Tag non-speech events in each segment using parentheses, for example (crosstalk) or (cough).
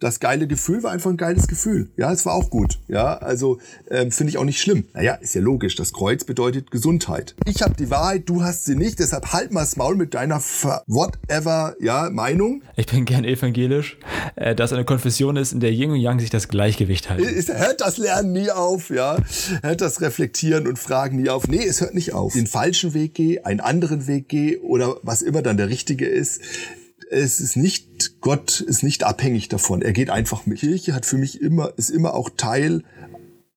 das geile Gefühl war einfach ein geiles Gefühl. Ja, es war auch gut. Ja, also ähm, finde ich auch nicht schlimm. Naja, ist ja logisch. Das Kreuz bedeutet Gesundheit. Ich habe die Wahrheit, du hast sie nicht. Deshalb halt mal das Maul mit deiner whatever ja Meinung. Ich bin gern evangelisch, äh, dass eine Konfession ist, in der Yin und Yang sich das Gleichgewicht halten. Es hört das Lernen nie auf, ja. Hört das Reflektieren und Fragen nie auf. Nee, es hört nicht auf. Den falschen Weg gehe, einen anderen Weg gehe oder was immer dann der richtige ist es ist nicht, Gott ist nicht abhängig davon. Er geht einfach mit. Kirche hat für mich immer, ist immer auch Teil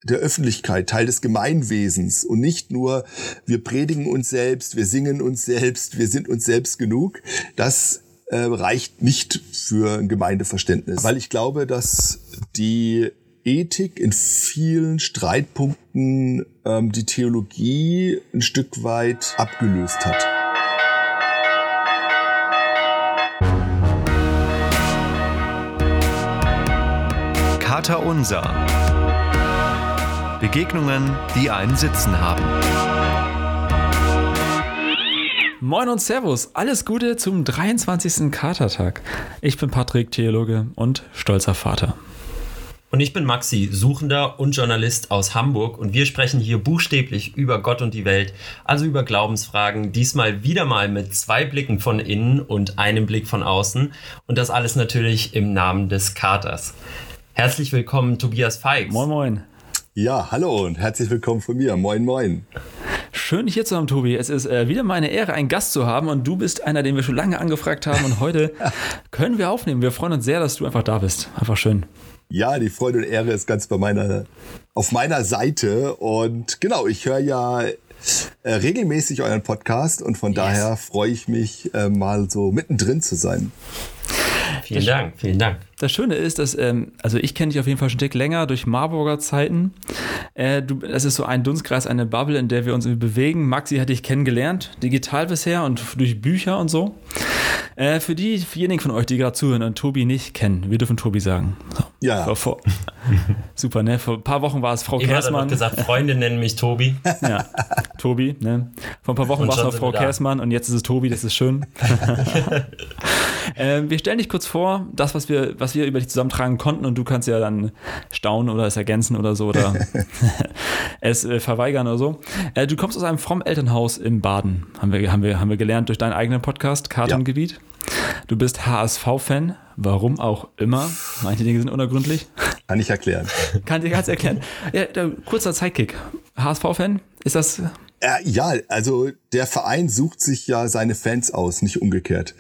der Öffentlichkeit, Teil des Gemeinwesens und nicht nur, wir predigen uns selbst, wir singen uns selbst, wir sind uns selbst genug. Das äh, reicht nicht für ein Gemeindeverständnis, weil ich glaube, dass die Ethik in vielen Streitpunkten ähm, die Theologie ein Stück weit abgelöst hat. Vater Unser. Begegnungen, die einen Sitzen haben. Moin und Servus, alles Gute zum 23. Katertag. Ich bin Patrick, Theologe und stolzer Vater. Und ich bin Maxi, Suchender und Journalist aus Hamburg und wir sprechen hier buchstäblich über Gott und die Welt, also über Glaubensfragen, diesmal wieder mal mit zwei Blicken von innen und einem Blick von außen und das alles natürlich im Namen des Katers. Herzlich willkommen, Tobias Feix. Moin, moin. Ja, hallo und herzlich willkommen von mir. Moin, moin. Schön, dich hier zu haben, Tobi. Es ist äh, wieder meine Ehre, einen Gast zu haben und du bist einer, den wir schon lange angefragt haben und heute (laughs) können wir aufnehmen. Wir freuen uns sehr, dass du einfach da bist. Einfach schön. Ja, die Freude und Ehre ist ganz bei meiner, auf meiner Seite und genau, ich höre ja äh, regelmäßig euren Podcast und von yes. daher freue ich mich, äh, mal so mittendrin zu sein. Vielen das, Dank, vielen Dank. Das Schöne ist, dass, ähm, also ich kenne dich auf jeden Fall schon dick länger durch Marburger Zeiten. Äh, du, das ist so ein Dunstkreis, eine Bubble, in der wir uns bewegen. Maxi hatte ich kennengelernt, digital bisher und durch Bücher und so. Äh, für die, für diejenigen von euch, die gerade zuhören und Tobi nicht kennen, wir dürfen Tobi sagen. So. Ja. Vor, vor, (laughs) super, ne? Vor ein paar Wochen war es Frau ich Kersmann. Ich gesagt, Freunde nennen mich Tobi. (laughs) Ja, Tobi, ne? Vor ein paar Wochen war es noch Frau Kersmann und jetzt ist es Tobi, das ist schön. (laughs) äh, wir stellen dich kurz vor, das, was wir, was wir über dich zusammentragen konnten und du kannst ja dann staunen oder es ergänzen oder so oder es äh, verweigern oder so. Äh, du kommst aus einem frommen Elternhaus im Baden, haben wir, haben wir, haben wir gelernt durch deinen eigenen Podcast, Kartengebiet. Ja. Du bist HSV-Fan, warum auch immer. Manche Dinge sind unergründlich. Kann ich erklären. Kann ich ganz erklären. Ja, kurzer Zeitkick. HSV-Fan, ist das? Ja, also der Verein sucht sich ja seine Fans aus, nicht umgekehrt.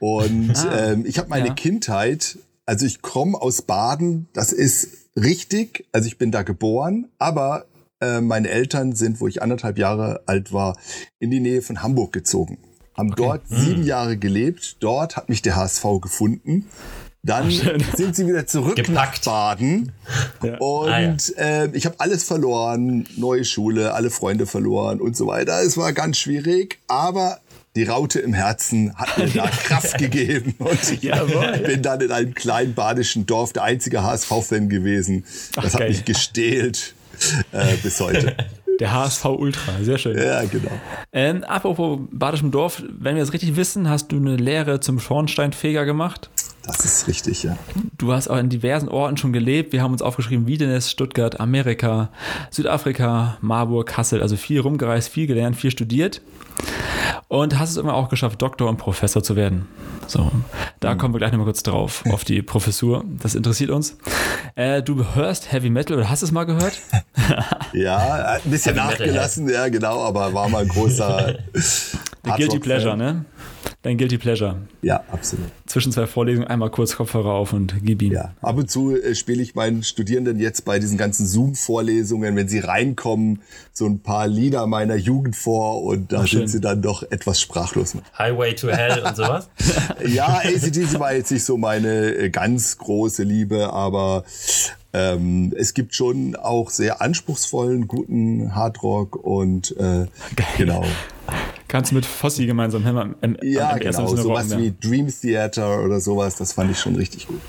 Und ah, ähm, ich habe meine ja. Kindheit, also ich komme aus Baden, das ist richtig, also ich bin da geboren, aber äh, meine Eltern sind, wo ich anderthalb Jahre alt war, in die Nähe von Hamburg gezogen haben okay. dort mhm. sieben Jahre gelebt. Dort hat mich der HSV gefunden. Dann Ach, sind sie wieder zurück Gepackt. nach Baden. Ja. Und ah, ja. äh, ich habe alles verloren. Neue Schule, alle Freunde verloren und so weiter. Es war ganz schwierig, aber die Raute im Herzen hat mir da (laughs) Kraft gegeben. Und ich Jawohl. bin dann in einem kleinen badischen Dorf der einzige HSV-Fan gewesen. Das Ach, hat geil. mich gestählt äh, bis heute. (laughs) Der HSV Ultra, sehr schön. Ja, genau. Ähm, apropos Badischem Dorf, wenn wir es richtig wissen, hast du eine Lehre zum Schornsteinfeger gemacht. Das ist richtig, ja. Du hast auch in diversen Orten schon gelebt. Wir haben uns aufgeschrieben, Wiedenes, Stuttgart, Amerika, Südafrika, Marburg, Kassel. Also viel rumgereist, viel gelernt, viel studiert. Und hast es immer auch geschafft, Doktor und Professor zu werden. So, da mhm. kommen wir gleich nochmal kurz drauf, (laughs) auf die Professur. Das interessiert uns. Äh, du hörst Heavy Metal oder hast es mal gehört? (laughs) ja, ein bisschen Heavy nachgelassen, Metal, ja genau, aber war mal ein großer (laughs) Guilty Pleasure, ne? Dein Guilty Pleasure. Ja, absolut. Zwischen zwei Vorlesungen einmal kurz Kopfhörer auf und gib ihm. Ja, ab und zu äh, spiele ich meinen Studierenden jetzt bei diesen ganzen Zoom-Vorlesungen, wenn sie reinkommen, so ein paar Lieder meiner Jugend vor und da Ach, sind sie dann doch etwas sprachlos. Highway to Hell und sowas? (laughs) ja, ACDC war jetzt nicht so meine äh, ganz große Liebe, aber ähm, es gibt schon auch sehr anspruchsvollen, guten Hardrock und äh, genau. Kannst du mit Fossi gemeinsam? Im, ja, im genau. Sowas wie Dream Theater oder sowas, das fand ich schon richtig gut.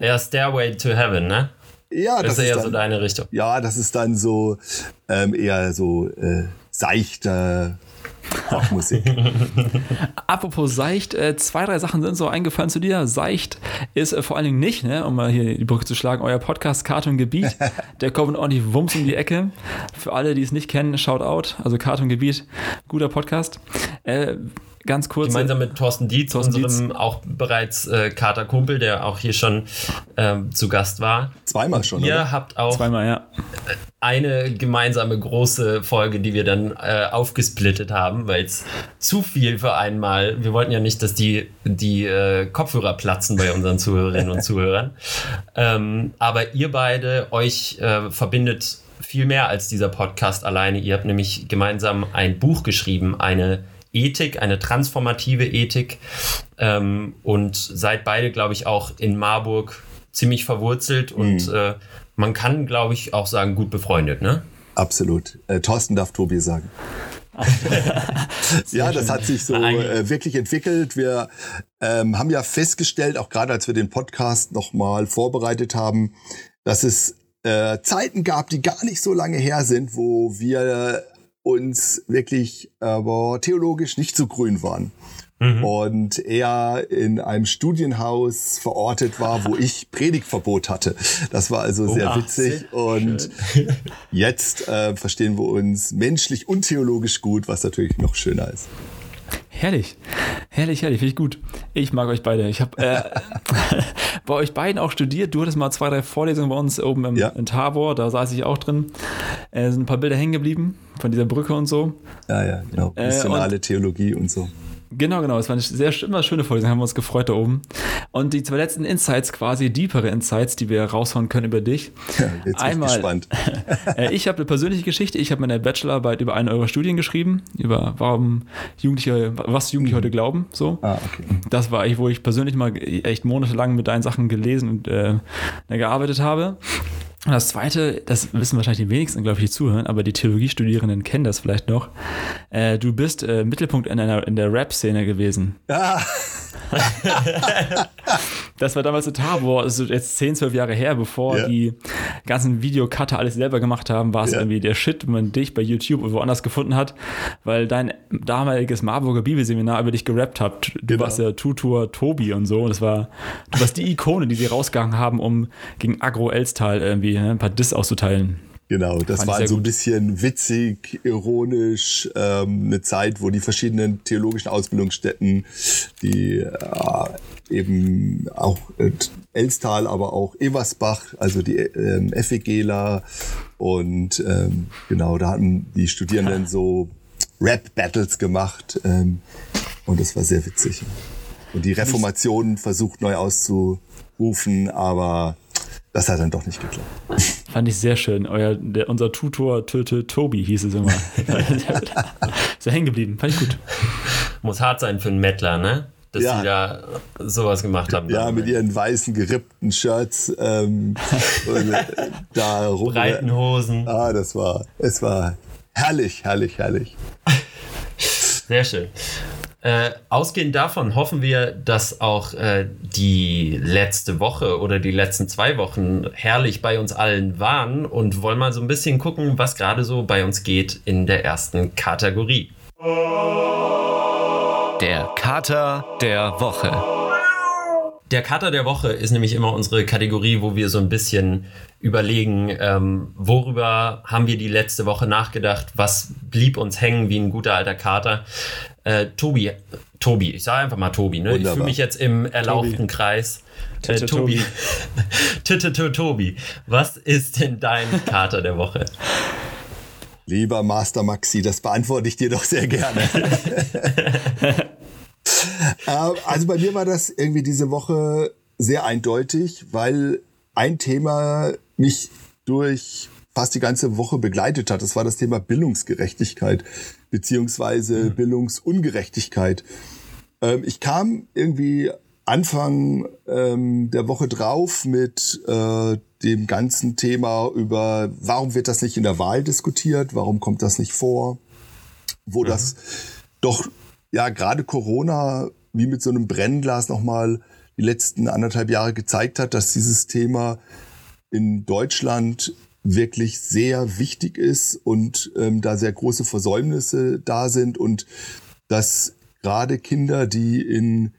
Ja, Stairway to Heaven, ne? Ja, das, das ist eher dann, so deine Richtung. Ja, das ist dann so ähm, eher so äh, seichter Rockmusik. (laughs) Apropos Seicht, äh, zwei, drei Sachen sind so eingefallen zu dir. Seicht ist äh, vor allen Dingen nicht, ne, um mal hier die Brücke zu schlagen, euer Podcast Cartoon Gebiet. (laughs) Der kommt ordentlich Wumms um die Ecke. Für alle, die es nicht kennen, shout out. Also Cartoon Gebiet, guter Podcast. Äh, ganz kurz. Gemeinsam mit Thorsten Dietz, Thorsten unserem Dietz. auch bereits äh, Kater Kumpel, der auch hier schon ähm, zu Gast war. Zweimal schon. Ihr oder? habt auch Zweimal, ja. eine gemeinsame große Folge, die wir dann äh, aufgesplittet haben, weil es zu viel für einmal. Wir wollten ja nicht, dass die, die äh, Kopfhörer platzen bei unseren Zuhörerinnen und Zuhörern. (laughs) Ähm, aber ihr beide, euch äh, verbindet viel mehr als dieser Podcast alleine. Ihr habt nämlich gemeinsam ein Buch geschrieben, eine Ethik, eine transformative Ethik ähm, und seid beide, glaube ich, auch in Marburg ziemlich verwurzelt mhm. und äh, man kann, glaube ich, auch sagen, gut befreundet, ne? Absolut. Äh, Thorsten darf Tobi sagen. (laughs) ja, das hat sich so äh, wirklich entwickelt. Wir ähm, haben ja festgestellt, auch gerade als wir den Podcast nochmal vorbereitet haben, dass es äh, Zeiten gab, die gar nicht so lange her sind, wo wir uns wirklich aber theologisch nicht so grün waren. Mhm. Und er in einem Studienhaus verortet war, wo ich Predigtverbot hatte. Das war also sehr oh, witzig. Sehr und jetzt äh, verstehen wir uns menschlich und theologisch gut, was natürlich noch schöner ist. Herrlich, herrlich, herrlich, finde ich gut. Ich mag euch beide. Ich habe äh, (laughs) bei euch beiden auch studiert. Du hattest mal zwei, drei Vorlesungen bei uns oben im, ja. in Tabor, da saß ich auch drin. Äh, sind ein paar Bilder hängen geblieben von dieser Brücke und so. Ja, ja, genau. Missionale äh, Theologie und so. Genau, genau. Es war eine sehr immer schöne Folge, haben wir uns gefreut da oben. Und die zwei letzten Insights, quasi deepere Insights, die wir raushauen können über dich. Ja, jetzt Einmal, bin ich gespannt. (laughs) Äh, ich habe eine persönliche Geschichte. Ich habe meine Bachelorarbeit über eine eurer Studien geschrieben, über warum Jugendliche, was Jugendliche heute glauben. So. Ah, okay. Das war ich, wo ich persönlich mal echt monatelang mit deinen Sachen gelesen und äh, gearbeitet habe. Und das zweite, das wissen wahrscheinlich die wenigsten, glaube ich, die zuhören, aber die Theologiestudierenden kennen das vielleicht noch. Äh, du bist äh, Mittelpunkt in, einer, in der Rap-Szene gewesen. Ja. (laughs) (laughs) das war damals total, Tabor, also jetzt 10, 12 Jahre her, bevor ja. die ganzen Videocutter alles selber gemacht haben, war es ja. irgendwie der Shit, wenn man dich bei YouTube oder woanders gefunden hat, weil dein damaliges Marburger Bibelseminar über dich gerappt hat. Du genau. warst ja Tutor Tobi und so. Und das war, du warst die Ikone, die sie rausgegangen haben, um gegen Agro Elstal irgendwie ne, ein paar Diss auszuteilen. Genau, das war so ein bisschen witzig, ironisch, ähm, eine Zeit, wo die verschiedenen theologischen Ausbildungsstätten, die äh, eben auch äh, Elstal, aber auch Eversbach, also die ähm, FEGler und ähm, genau, da hatten die Studierenden so Rap-Battles gemacht ähm, und das war sehr witzig. Und die Reformation versucht neu auszurufen, aber das hat dann doch nicht geklappt. (laughs) Fand ich sehr schön. Euer, der, unser Tutor Töte Tobi hieß es immer. (laughs) so hängen geblieben. Fand ich gut. Muss hart sein für einen Mettler, ne? Dass ja. sie da sowas gemacht haben. Ja, mit ihren weißen gerippten Shirts ähm, (laughs) und, äh, da rum. Breiten Hosen. Ah, das war, es war herrlich, herrlich, herrlich. Sehr schön. Äh, ausgehend davon hoffen wir, dass auch äh, die letzte Woche oder die letzten zwei Wochen herrlich bei uns allen waren und wollen mal so ein bisschen gucken, was gerade so bei uns geht in der ersten Kategorie. Der Kater der Woche. Der Kater der Woche ist nämlich immer unsere Kategorie, wo wir so ein bisschen überlegen, ähm, worüber haben wir die letzte Woche nachgedacht, was blieb uns hängen wie ein guter alter Kater. Äh, Tobi, Tobi, ich sage einfach mal Tobi, ne? ich fühle mich jetzt im erlauchten Tobi. Kreis. Äh, Tobi, Titte (laughs) Tobi, was ist denn dein Kater der Woche? Lieber Master Maxi, das beantworte ich dir doch sehr gerne. (laughs) Äh, also bei mir war das irgendwie diese Woche sehr eindeutig, weil ein Thema mich durch fast die ganze Woche begleitet hat. Das war das Thema Bildungsgerechtigkeit beziehungsweise mhm. Bildungsungerechtigkeit. Ähm, ich kam irgendwie Anfang ähm, der Woche drauf mit äh, dem ganzen Thema über, warum wird das nicht in der Wahl diskutiert, warum kommt das nicht vor, wo mhm. das doch ja gerade Corona wie mit so einem Brennglas nochmal die letzten anderthalb Jahre gezeigt hat, dass dieses Thema in Deutschland wirklich sehr wichtig ist und ähm, da sehr große Versäumnisse da sind und dass gerade Kinder, die in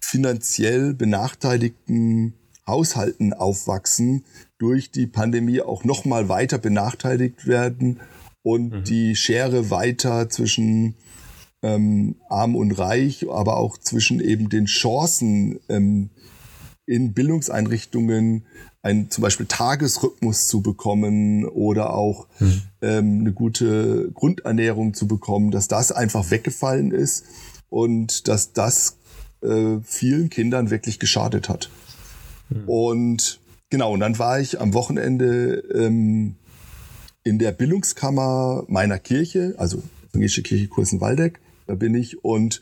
finanziell benachteiligten Haushalten aufwachsen, durch die Pandemie auch noch mal weiter benachteiligt werden und mhm. die Schere weiter zwischen ähm, arm und reich, aber auch zwischen eben den Chancen ähm, in Bildungseinrichtungen einen zum Beispiel Tagesrhythmus zu bekommen oder auch mhm. ähm, eine gute Grundernährung zu bekommen, dass das einfach weggefallen ist und dass das äh, vielen Kindern wirklich geschadet hat. Mhm. Und genau, und dann war ich am Wochenende ähm, in der Bildungskammer meiner Kirche, also Evangelische Kirche Kursen-Waldeck, bin ich. Und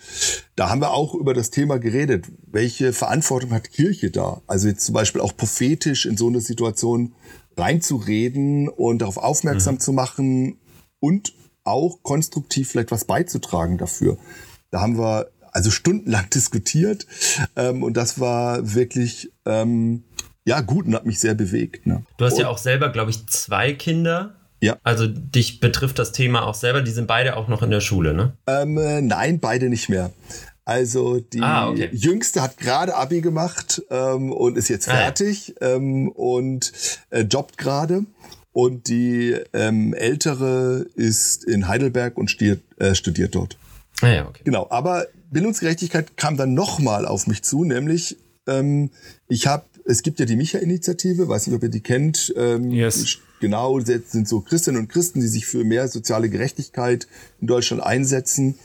da haben wir auch über das Thema geredet. Welche Verantwortung hat Kirche da? Also jetzt zum Beispiel auch prophetisch in so eine Situation reinzureden und darauf aufmerksam mhm. zu machen und auch konstruktiv vielleicht was beizutragen dafür. Da haben wir also stundenlang (laughs) diskutiert ähm, und das war wirklich ähm, ja gut und hat mich sehr bewegt. Ne? Du hast und, ja auch selber, glaube ich, zwei Kinder. Ja. Also dich betrifft das Thema auch selber. Die sind beide auch noch in der Schule, ne? Ähm, äh, nein, beide nicht mehr. Also die ah, okay. Jüngste hat gerade Abi gemacht ähm, und ist jetzt fertig ah, ja. ähm, und äh, jobbt gerade. Und die ähm, Ältere ist in Heidelberg und studiert, äh, studiert dort. Ah, ja, okay. Genau, aber Bildungsgerechtigkeit kam dann nochmal auf mich zu, nämlich ähm, ich habe, es gibt ja die Micha-Initiative, weiß nicht, ob ihr die kennt. Ähm, yes. Genau, das sind so Christinnen und Christen, die sich für mehr soziale Gerechtigkeit in Deutschland einsetzen.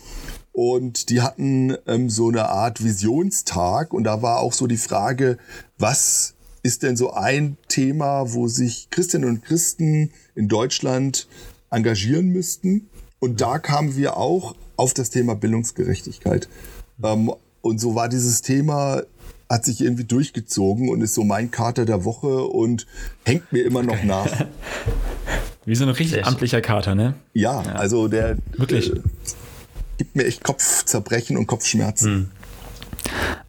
Und die hatten ähm, so eine Art Visionstag und da war auch so die Frage, was ist denn so ein Thema, wo sich Christinnen und Christen in Deutschland engagieren müssten? Und da kamen wir auch auf das Thema Bildungsgerechtigkeit. Ähm, und so war dieses Thema, hat sich irgendwie durchgezogen und ist so mein Kater der Woche und hängt mir immer noch nach. (laughs) Wie so ein richtig amtlicher Kater, ne? Ja, ja. also der wirklich äh, gibt mir echt Kopfzerbrechen und Kopfschmerzen. Hm.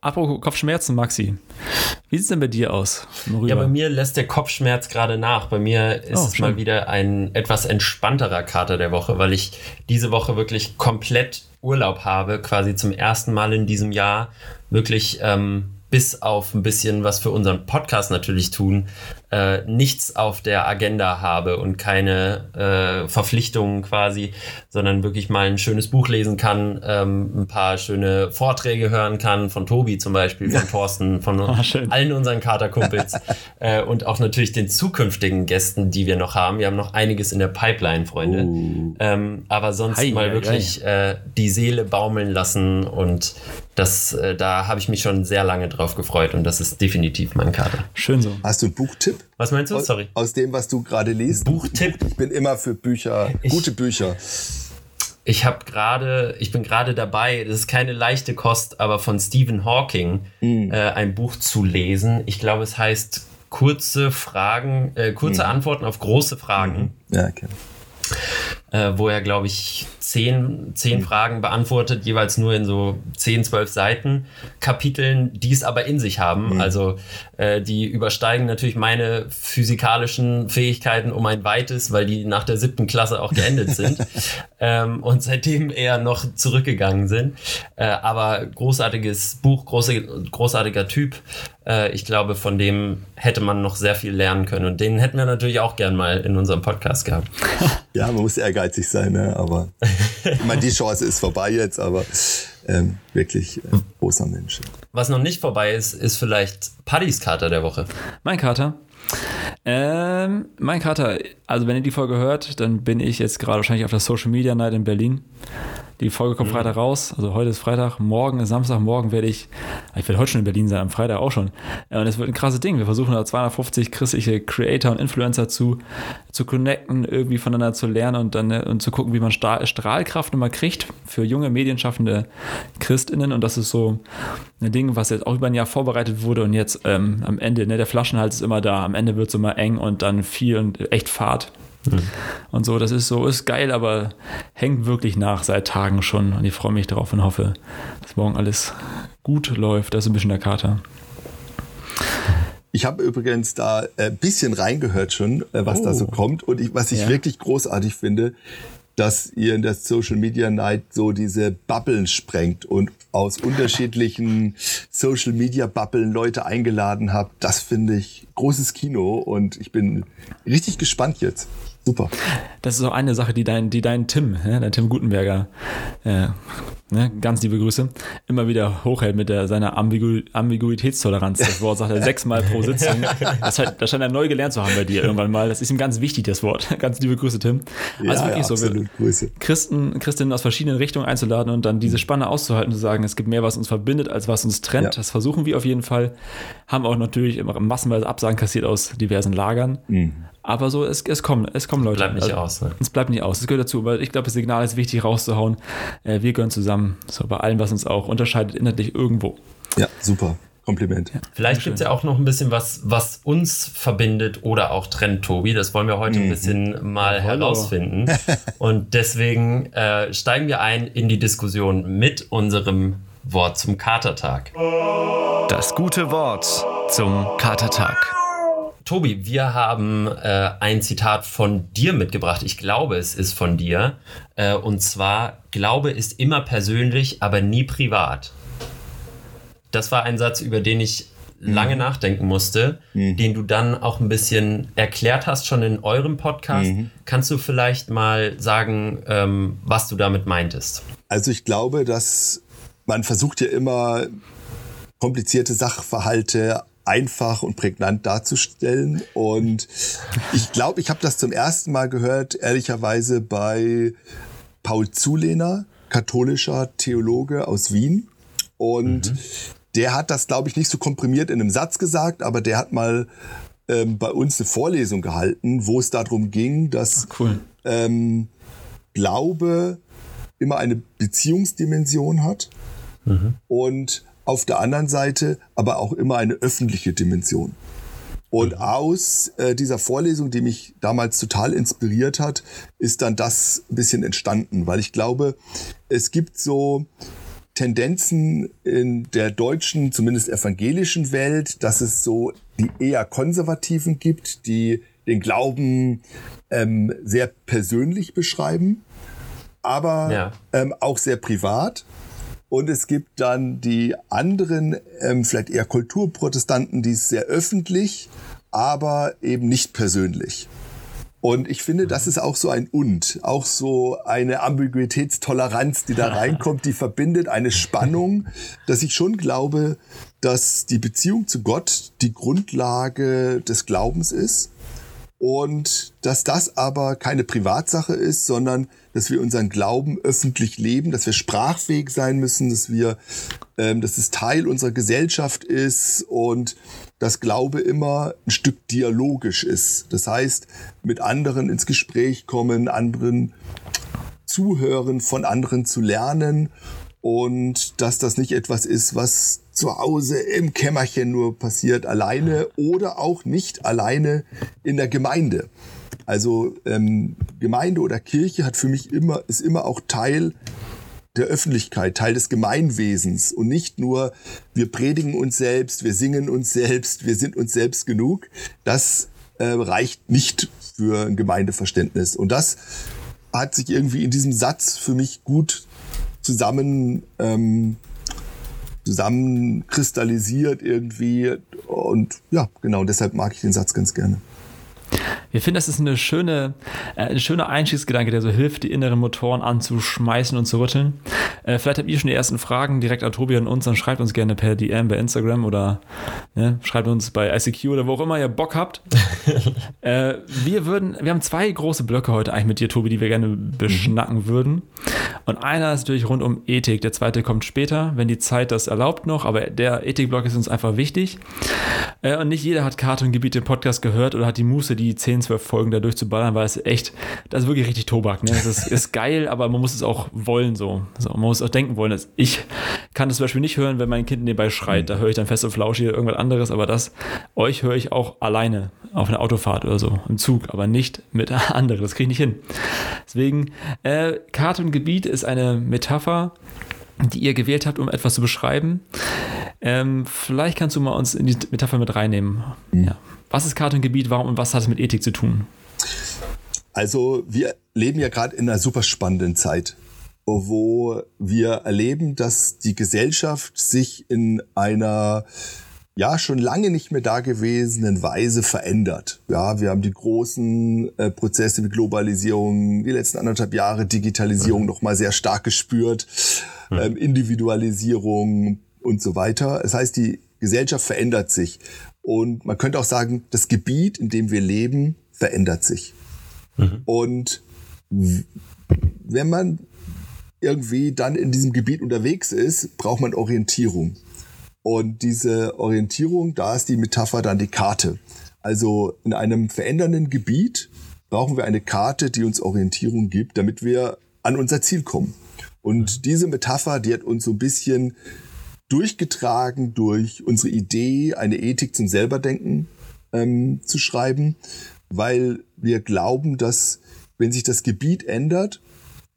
Apropos Kopfschmerzen, Maxi. Wie sieht es denn bei dir aus? Ja, bei mir lässt der Kopfschmerz gerade nach. Bei mir ist oh, es mal wieder ein etwas entspannterer Kater der Woche, weil ich diese Woche wirklich komplett Urlaub habe, quasi zum ersten Mal in diesem Jahr. Wirklich ähm, bis auf ein bisschen was für unseren Podcast natürlich tun, äh, nichts auf der Agenda habe und keine äh, Verpflichtungen quasi, sondern wirklich mal ein schönes Buch lesen kann, ähm, ein paar schöne Vorträge hören kann, von Tobi zum Beispiel, von Thorsten, von oh, allen unseren Katerkumpels (laughs) äh, und auch natürlich den zukünftigen Gästen, die wir noch haben. Wir haben noch einiges in der Pipeline, Freunde. Uh. Ähm, aber sonst Hi, mal wirklich äh, die Seele baumeln lassen und das, äh, da habe ich mich schon sehr lange drauf gefreut und das ist definitiv mein Kater. Schön so. Hast du einen Buchtipp? Was meinst du? Sorry. Aus, dem, was du gerade liest? Buchtipp? Ich bin immer für Bücher, ich, gute Bücher. Ich habe gerade, ich bin gerade dabei, das ist keine leichte Kost, aber von Stephen Hawking mhm. äh, ein Buch zu lesen. Ich glaube, es heißt kurze Fragen, äh, kurze mhm. Antworten auf große Fragen. Mhm. Ja, okay äh, wo er, glaube ich, zehn, zehn mhm. Fragen beantwortet, jeweils nur in so zehn, zwölf Seiten Kapiteln, die es aber in sich haben. Mhm. Also äh, die übersteigen natürlich meine physikalischen Fähigkeiten um ein weites, weil die nach der siebten Klasse auch geendet sind (laughs) ähm, und seitdem eher noch zurückgegangen sind. Äh, aber großartiges Buch, große, großartiger Typ. Äh, ich glaube, von dem hätte man noch sehr viel lernen können. Und den hätten wir natürlich auch gern mal in unserem Podcast gehabt. (laughs) Ja, man muss ehrgeizig sein, ne? aber ich meine, die Chance ist vorbei jetzt, aber ähm, wirklich äh, großer Mensch. Was noch nicht vorbei ist, ist vielleicht Paddys Kater der Woche. Mein Kater. Ähm, mein Kater, also wenn ihr die Folge hört, dann bin ich jetzt gerade wahrscheinlich auf der Social Media Night in Berlin. Die Folge kommt mhm. Freitag raus. Also heute ist Freitag, morgen ist Samstag, morgen werde ich, ich werde heute schon in Berlin sein, am Freitag auch schon. Und es wird ein krasses Ding. Wir versuchen da 250 christliche Creator und Influencer zu, zu connecten, irgendwie voneinander zu lernen und dann und zu gucken, wie man Strahlkraft nochmal kriegt für junge medienschaffende ChristInnen. Und das ist so ein Ding, was jetzt auch über ein Jahr vorbereitet wurde und jetzt ähm, am Ende, ne, der Flaschenhals ist immer da. Am Ende wird es immer eng und dann viel und echt Fahrt. Mhm. Und so, das ist so, ist geil, aber hängt wirklich nach seit Tagen schon. Und ich freue mich darauf und hoffe, dass morgen alles gut läuft. Das ist ein bisschen der Kater. Ich habe übrigens da ein bisschen reingehört schon, äh, was oh. da so oh. kommt. Und ich, was ich ja. wirklich großartig finde, dass ihr in der Social Media Night so diese Bubbeln sprengt und aus unterschiedlichen Social Media Bubbeln Leute eingeladen habt. Das finde ich großes Kino und ich bin richtig gespannt jetzt. Super. Das ist auch eine Sache, die dein, die dein Tim, ja, dein Tim Gutenberger, äh, ne, ganz liebe Grüße, immer wieder hochhält mit der, seiner Ambigu Ambiguitätstoleranz. Das Wort sagt er sechsmal pro Sitzung. Das, scheint, das scheint er neu gelernt zu haben bei dir irgendwann mal. Das ist ihm ganz wichtig, das Wort. Ganz liebe Grüße, Tim. Also ja, wirklich ja, so, wir, Grüße. Christen, Christinnen aus verschiedenen Richtungen einzuladen und dann diese Spanne auszuhalten zu sagen, es gibt mehr, was uns verbindet, als was uns trennt. Ja. Das versuchen wir auf jeden Fall. Haben auch natürlich immer massenweise Absagen kassiert aus diversen Lagern. Mhm. Aber so, es, es kommen, es kommen Leute. Bleibt nicht also, aus. Ne? Es bleibt nicht aus. Es gehört dazu, weil ich glaube, das Signal ist wichtig rauszuhauen. Äh, wir gehören zusammen. So bei allem, was uns auch unterscheidet, inhaltlich irgendwo. Ja, super. Kompliment. Ja, Vielleicht gibt es ja auch noch ein bisschen was, was uns verbindet oder auch trennt, Tobi. Das wollen wir heute mhm. ein bisschen mal ja, herausfinden. (laughs) Und deswegen äh, steigen wir ein in die Diskussion mit unserem Wort zum Katertag. Das gute Wort zum Katertag. Tobi, wir haben äh, ein Zitat von dir mitgebracht. Ich glaube, es ist von dir. Äh, und zwar, Glaube ist immer persönlich, aber nie privat. Das war ein Satz, über den ich lange mhm. nachdenken musste, mhm. den du dann auch ein bisschen erklärt hast schon in eurem Podcast. Mhm. Kannst du vielleicht mal sagen, ähm, was du damit meintest? Also ich glaube, dass man versucht ja immer komplizierte Sachverhalte einfach und prägnant darzustellen. Und ich glaube, ich habe das zum ersten Mal gehört, ehrlicherweise bei Paul Zulehner, katholischer Theologe aus Wien. Und mhm. der hat das, glaube ich, nicht so komprimiert in einem Satz gesagt, aber der hat mal ähm, bei uns eine Vorlesung gehalten, wo es darum ging, dass Ach, cool. ähm, Glaube immer eine Beziehungsdimension hat. Mhm. Und auf der anderen Seite aber auch immer eine öffentliche Dimension. Und mhm. aus äh, dieser Vorlesung, die mich damals total inspiriert hat, ist dann das ein bisschen entstanden, weil ich glaube, es gibt so Tendenzen in der deutschen, zumindest evangelischen Welt, dass es so die eher Konservativen gibt, die den Glauben ähm, sehr persönlich beschreiben, aber ja. ähm, auch sehr privat. Und es gibt dann die anderen, ähm, vielleicht eher Kulturprotestanten, die es sehr öffentlich, aber eben nicht persönlich. Und ich finde, das ist auch so ein Und, auch so eine Ambiguitätstoleranz, die da (laughs) reinkommt, die verbindet eine Spannung, (laughs) dass ich schon glaube, dass die Beziehung zu Gott die Grundlage des Glaubens ist und dass das aber keine Privatsache ist, sondern dass wir unseren Glauben öffentlich leben, dass wir sprachfähig sein müssen, dass wir, ähm, dass es Teil unserer Gesellschaft ist und dass Glaube immer ein Stück dialogisch ist. Das heißt, mit anderen ins Gespräch kommen, anderen zuhören, von anderen zu lernen und dass das nicht etwas ist, was zu Hause im Kämmerchen nur passiert, alleine oder auch nicht alleine in der Gemeinde. Also ähm, Gemeinde oder Kirche hat für mich immer, ist immer auch Teil der Öffentlichkeit, Teil des Gemeinwesens und nicht nur, wir predigen uns selbst, wir singen uns selbst, wir sind uns selbst genug. Das äh, reicht nicht für ein Gemeindeverständnis. Und das hat sich irgendwie in diesem Satz für mich gut zusammen ähm, zusammenkristallisiert irgendwie. Und ja, genau, deshalb mag ich den Satz ganz gerne. Wir finden, das ist eine schöne, äh, ein schöner Einstiegsgedanke, der so hilft, die inneren Motoren anzuschmeißen und zu rütteln. Äh, vielleicht habt ihr schon die ersten Fragen direkt an Tobi und uns, dann schreibt uns gerne per DM bei Instagram oder ne, schreibt uns bei ICQ oder wo auch immer ihr Bock habt. (laughs) äh, wir würden, wir haben zwei große Blöcke heute eigentlich mit dir, Tobi, die wir gerne beschnacken mhm. würden. Und einer ist natürlich rund um Ethik, der zweite kommt später, wenn die Zeit das erlaubt noch, aber der Ethikblock ist uns einfach wichtig. Äh, und nicht jeder hat Karte und Gebiet im Podcast gehört oder hat die Muße, die 10, 12 Folgen da durchzuballern, weil es echt, das ist wirklich richtig Tobak. Ne? Das ist, ist (laughs) geil, aber man muss es auch wollen so. so. Man muss auch denken wollen. Dass ich kann das zum Beispiel nicht hören, wenn mein Kind nebenbei schreit. Da höre ich dann fest und flauschig irgendwas anderes, aber das, euch höre ich auch alleine auf einer Autofahrt oder so, im Zug, aber nicht mit (laughs) anderen. Das kriege ich nicht hin. Deswegen, äh, Karte und Gebiet ist eine Metapher, die ihr gewählt habt, um etwas zu beschreiben. Ähm, vielleicht kannst du mal uns in die Metapher mit reinnehmen. Mhm. Ja. Was ist Karte und Gebiet? Warum und was hat es mit Ethik zu tun? Also wir leben ja gerade in einer super spannenden Zeit, wo wir erleben, dass die Gesellschaft sich in einer ja schon lange nicht mehr dagewesenen Weise verändert. Ja, wir haben die großen äh, Prozesse wie Globalisierung, die letzten anderthalb Jahre Digitalisierung mhm. noch mal sehr stark gespürt, mhm. ähm, Individualisierung und so weiter. Das heißt, die Gesellschaft verändert sich und man könnte auch sagen, das Gebiet, in dem wir leben, verändert sich. Mhm. Und wenn man irgendwie dann in diesem Gebiet unterwegs ist, braucht man Orientierung. Und diese Orientierung, da ist die Metapher dann die Karte. Also in einem verändernden Gebiet brauchen wir eine Karte, die uns Orientierung gibt, damit wir an unser Ziel kommen. Und diese Metapher, die hat uns so ein bisschen durchgetragen durch unsere Idee, eine Ethik zum Selberdenken ähm, zu schreiben, weil wir glauben, dass wenn sich das Gebiet ändert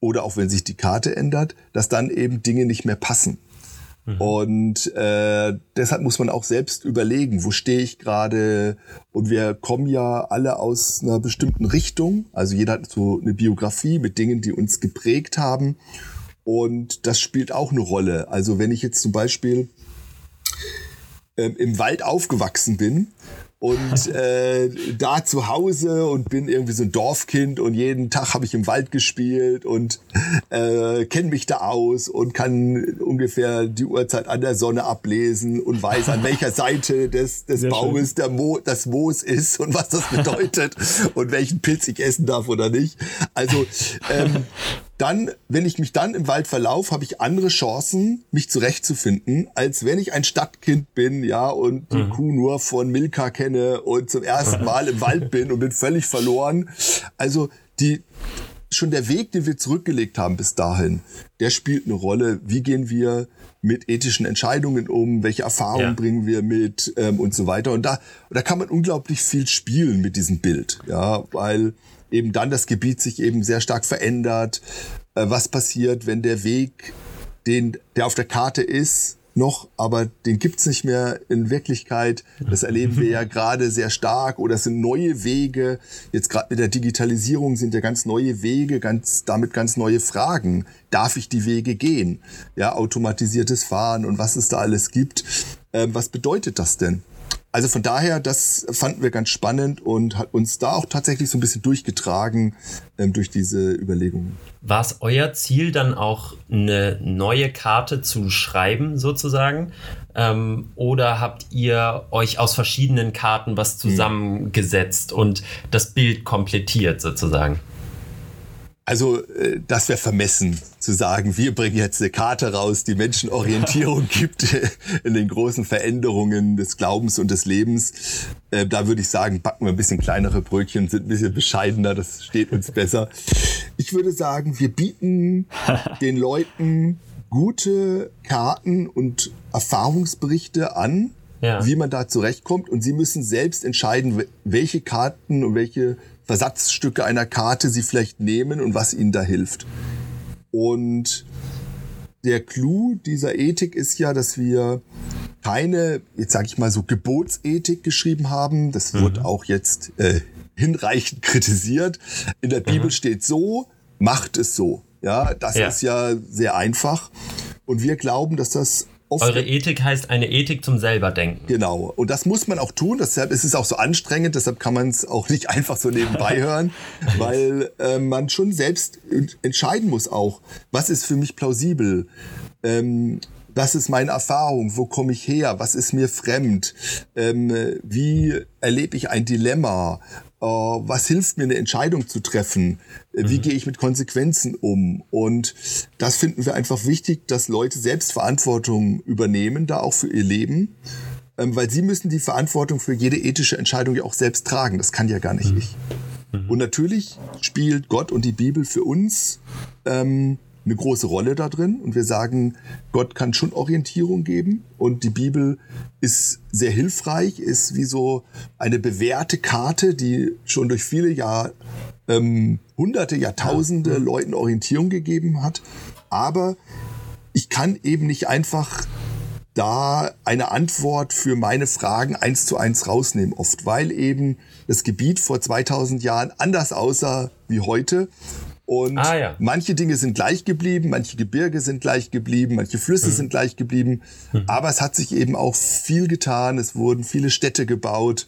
oder auch wenn sich die Karte ändert, dass dann eben Dinge nicht mehr passen. Mhm. Und äh, deshalb muss man auch selbst überlegen, wo stehe ich gerade. Und wir kommen ja alle aus einer bestimmten Richtung. Also jeder hat so eine Biografie mit Dingen, die uns geprägt haben. Und das spielt auch eine Rolle. Also wenn ich jetzt zum Beispiel ähm, im Wald aufgewachsen bin und (laughs) äh, da zu Hause und bin irgendwie so ein Dorfkind und jeden Tag habe ich im Wald gespielt und äh, kenne mich da aus und kann ungefähr die Uhrzeit an der Sonne ablesen und weiß, an welcher (laughs) Seite des, des Baumes der Mo das Moos ist und was das (laughs) bedeutet und welchen Pilz ich essen darf oder nicht. Also ähm, dann, wenn ich mich dann im Wald verlaufe, habe ich andere Chancen, mich zurechtzufinden, als wenn ich ein Stadtkind bin, ja, und die mhm. Kuh nur von Milka kenne und zum ersten Mal im Wald bin und bin völlig verloren. Also die, schon der Weg, den wir zurückgelegt haben bis dahin, der spielt eine Rolle. Wie gehen wir mit ethischen Entscheidungen um? Welche Erfahrungen ja. bringen wir mit ähm, und so weiter? Und da, da kann man unglaublich viel spielen mit diesem Bild, ja, weil eben dann das Gebiet sich eben sehr stark verändert. Äh, was passiert, wenn der Weg, den, der auf der Karte ist, noch, aber den gibt's nicht mehr in Wirklichkeit. Das erleben wir ja (laughs) gerade sehr stark. Oder es sind neue Wege. Jetzt gerade mit der Digitalisierung sind ja ganz neue Wege, ganz damit ganz neue Fragen. Darf ich die Wege gehen? Ja, automatisiertes Fahren und was es da alles gibt. Ähm, was bedeutet das denn? Also von daher, das fanden wir ganz spannend und hat uns da auch tatsächlich so ein bisschen durchgetragen ähm, durch diese Überlegungen. War es euer Ziel, dann auch eine neue Karte zu schreiben, sozusagen? Ähm, oder habt ihr euch aus verschiedenen Karten was hm. zusammengesetzt hm. und das Bild komplettiert, sozusagen? Also äh, das wäre vermessen zu sagen, wir bringen jetzt eine Karte raus, die Menschen Orientierung gibt in den großen Veränderungen des Glaubens und des Lebens. Äh, da würde ich sagen, backen wir ein bisschen kleinere Brötchen, sind ein bisschen bescheidener, das steht uns besser. Ich würde sagen, wir bieten (laughs) den Leuten gute Karten und Erfahrungsberichte an, ja. wie man da zurechtkommt. Und sie müssen selbst entscheiden, welche Karten und welche Versatzstücke einer Karte sie vielleicht nehmen und was ihnen da hilft. Und der Clou dieser Ethik ist ja, dass wir keine, jetzt sage ich mal so, Gebotsethik geschrieben haben. Das wird mhm. auch jetzt äh, hinreichend (laughs) kritisiert. In der Bibel mhm. steht so, macht es so. Ja, das ja. ist ja sehr einfach. Und wir glauben, dass das. Eure Ethik heißt eine Ethik zum Selberdenken. Genau. Und das muss man auch tun. Deshalb ist es auch so anstrengend. Deshalb kann man es auch nicht (laughs) einfach so nebenbei hören, (laughs) weil äh, man schon selbst entscheiden muss auch, was ist für mich plausibel. Ähm, was ist meine Erfahrung? Wo komme ich her? Was ist mir fremd? Ähm, wie erlebe ich ein Dilemma? Äh, was hilft mir, eine Entscheidung zu treffen? Äh, wie mhm. gehe ich mit Konsequenzen um? Und das finden wir einfach wichtig, dass Leute selbst Verantwortung übernehmen, da auch für ihr Leben. Ähm, weil sie müssen die Verantwortung für jede ethische Entscheidung ja auch selbst tragen. Das kann ja gar nicht mhm. ich. Mhm. Und natürlich spielt Gott und die Bibel für uns ähm, eine große Rolle da drin und wir sagen, Gott kann schon Orientierung geben und die Bibel ist sehr hilfreich, ist wie so eine bewährte Karte, die schon durch viele Jahr, ähm, hunderte, Jahrtausende Leuten Orientierung gegeben hat. Aber ich kann eben nicht einfach da eine Antwort für meine Fragen eins zu eins rausnehmen, oft, weil eben das Gebiet vor 2000 Jahren anders aussah wie heute. Und ah, ja. manche Dinge sind gleich geblieben, manche Gebirge sind gleich geblieben, manche Flüsse mhm. sind gleich geblieben. Mhm. Aber es hat sich eben auch viel getan. Es wurden viele Städte gebaut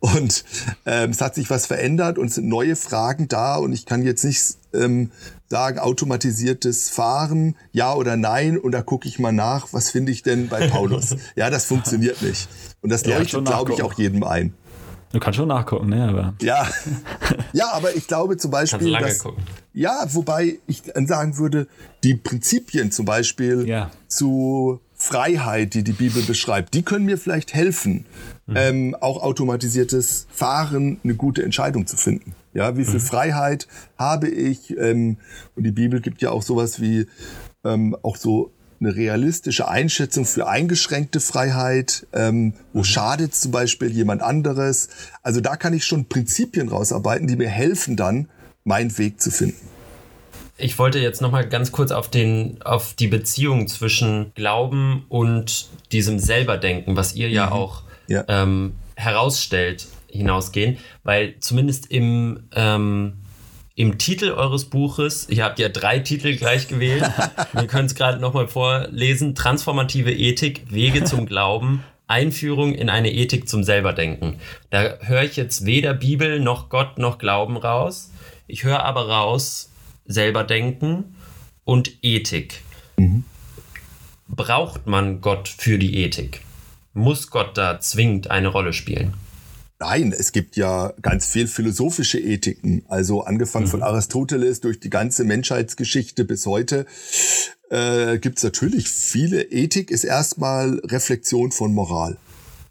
und ähm, es hat sich was verändert und es sind neue Fragen da. Und ich kann jetzt nicht ähm, sagen, automatisiertes Fahren, ja oder nein. Und da gucke ich mal nach, was finde ich denn bei Paulus. (laughs) ja, das funktioniert nicht. Und das leuchtet, ja, glaube ich, auch jedem ein. Du kannst schon nachgucken, ne? Aber. Ja. ja, aber ich glaube zum Beispiel. Lange dass, gucken. Ja, wobei ich sagen würde, die Prinzipien zum Beispiel ja. zu Freiheit, die die Bibel beschreibt, die können mir vielleicht helfen, mhm. ähm, auch automatisiertes Fahren eine gute Entscheidung zu finden. Ja, wie viel mhm. Freiheit habe ich? Ähm, und die Bibel gibt ja auch sowas wie ähm, auch so eine realistische Einschätzung für eingeschränkte Freiheit. Ähm, wo mhm. schadet zum Beispiel jemand anderes? Also da kann ich schon Prinzipien rausarbeiten, die mir helfen dann, meinen Weg zu finden. Ich wollte jetzt noch mal ganz kurz auf, den, auf die Beziehung zwischen Glauben und diesem Selberdenken, was ihr ja mhm. auch ja. Ähm, herausstellt, hinausgehen, weil zumindest im ähm, im Titel eures Buches, ihr habt ja drei Titel gleich gewählt, (laughs) wir können es gerade nochmal vorlesen, Transformative Ethik, Wege zum Glauben, Einführung in eine Ethik zum Selberdenken. Da höre ich jetzt weder Bibel noch Gott noch Glauben raus. Ich höre aber raus Selberdenken und Ethik. Mhm. Braucht man Gott für die Ethik? Muss Gott da zwingend eine Rolle spielen? Nein, es gibt ja ganz viel philosophische Ethiken. Also angefangen mhm. von Aristoteles durch die ganze Menschheitsgeschichte bis heute äh, gibt es natürlich viele. Ethik ist erstmal Reflexion von Moral.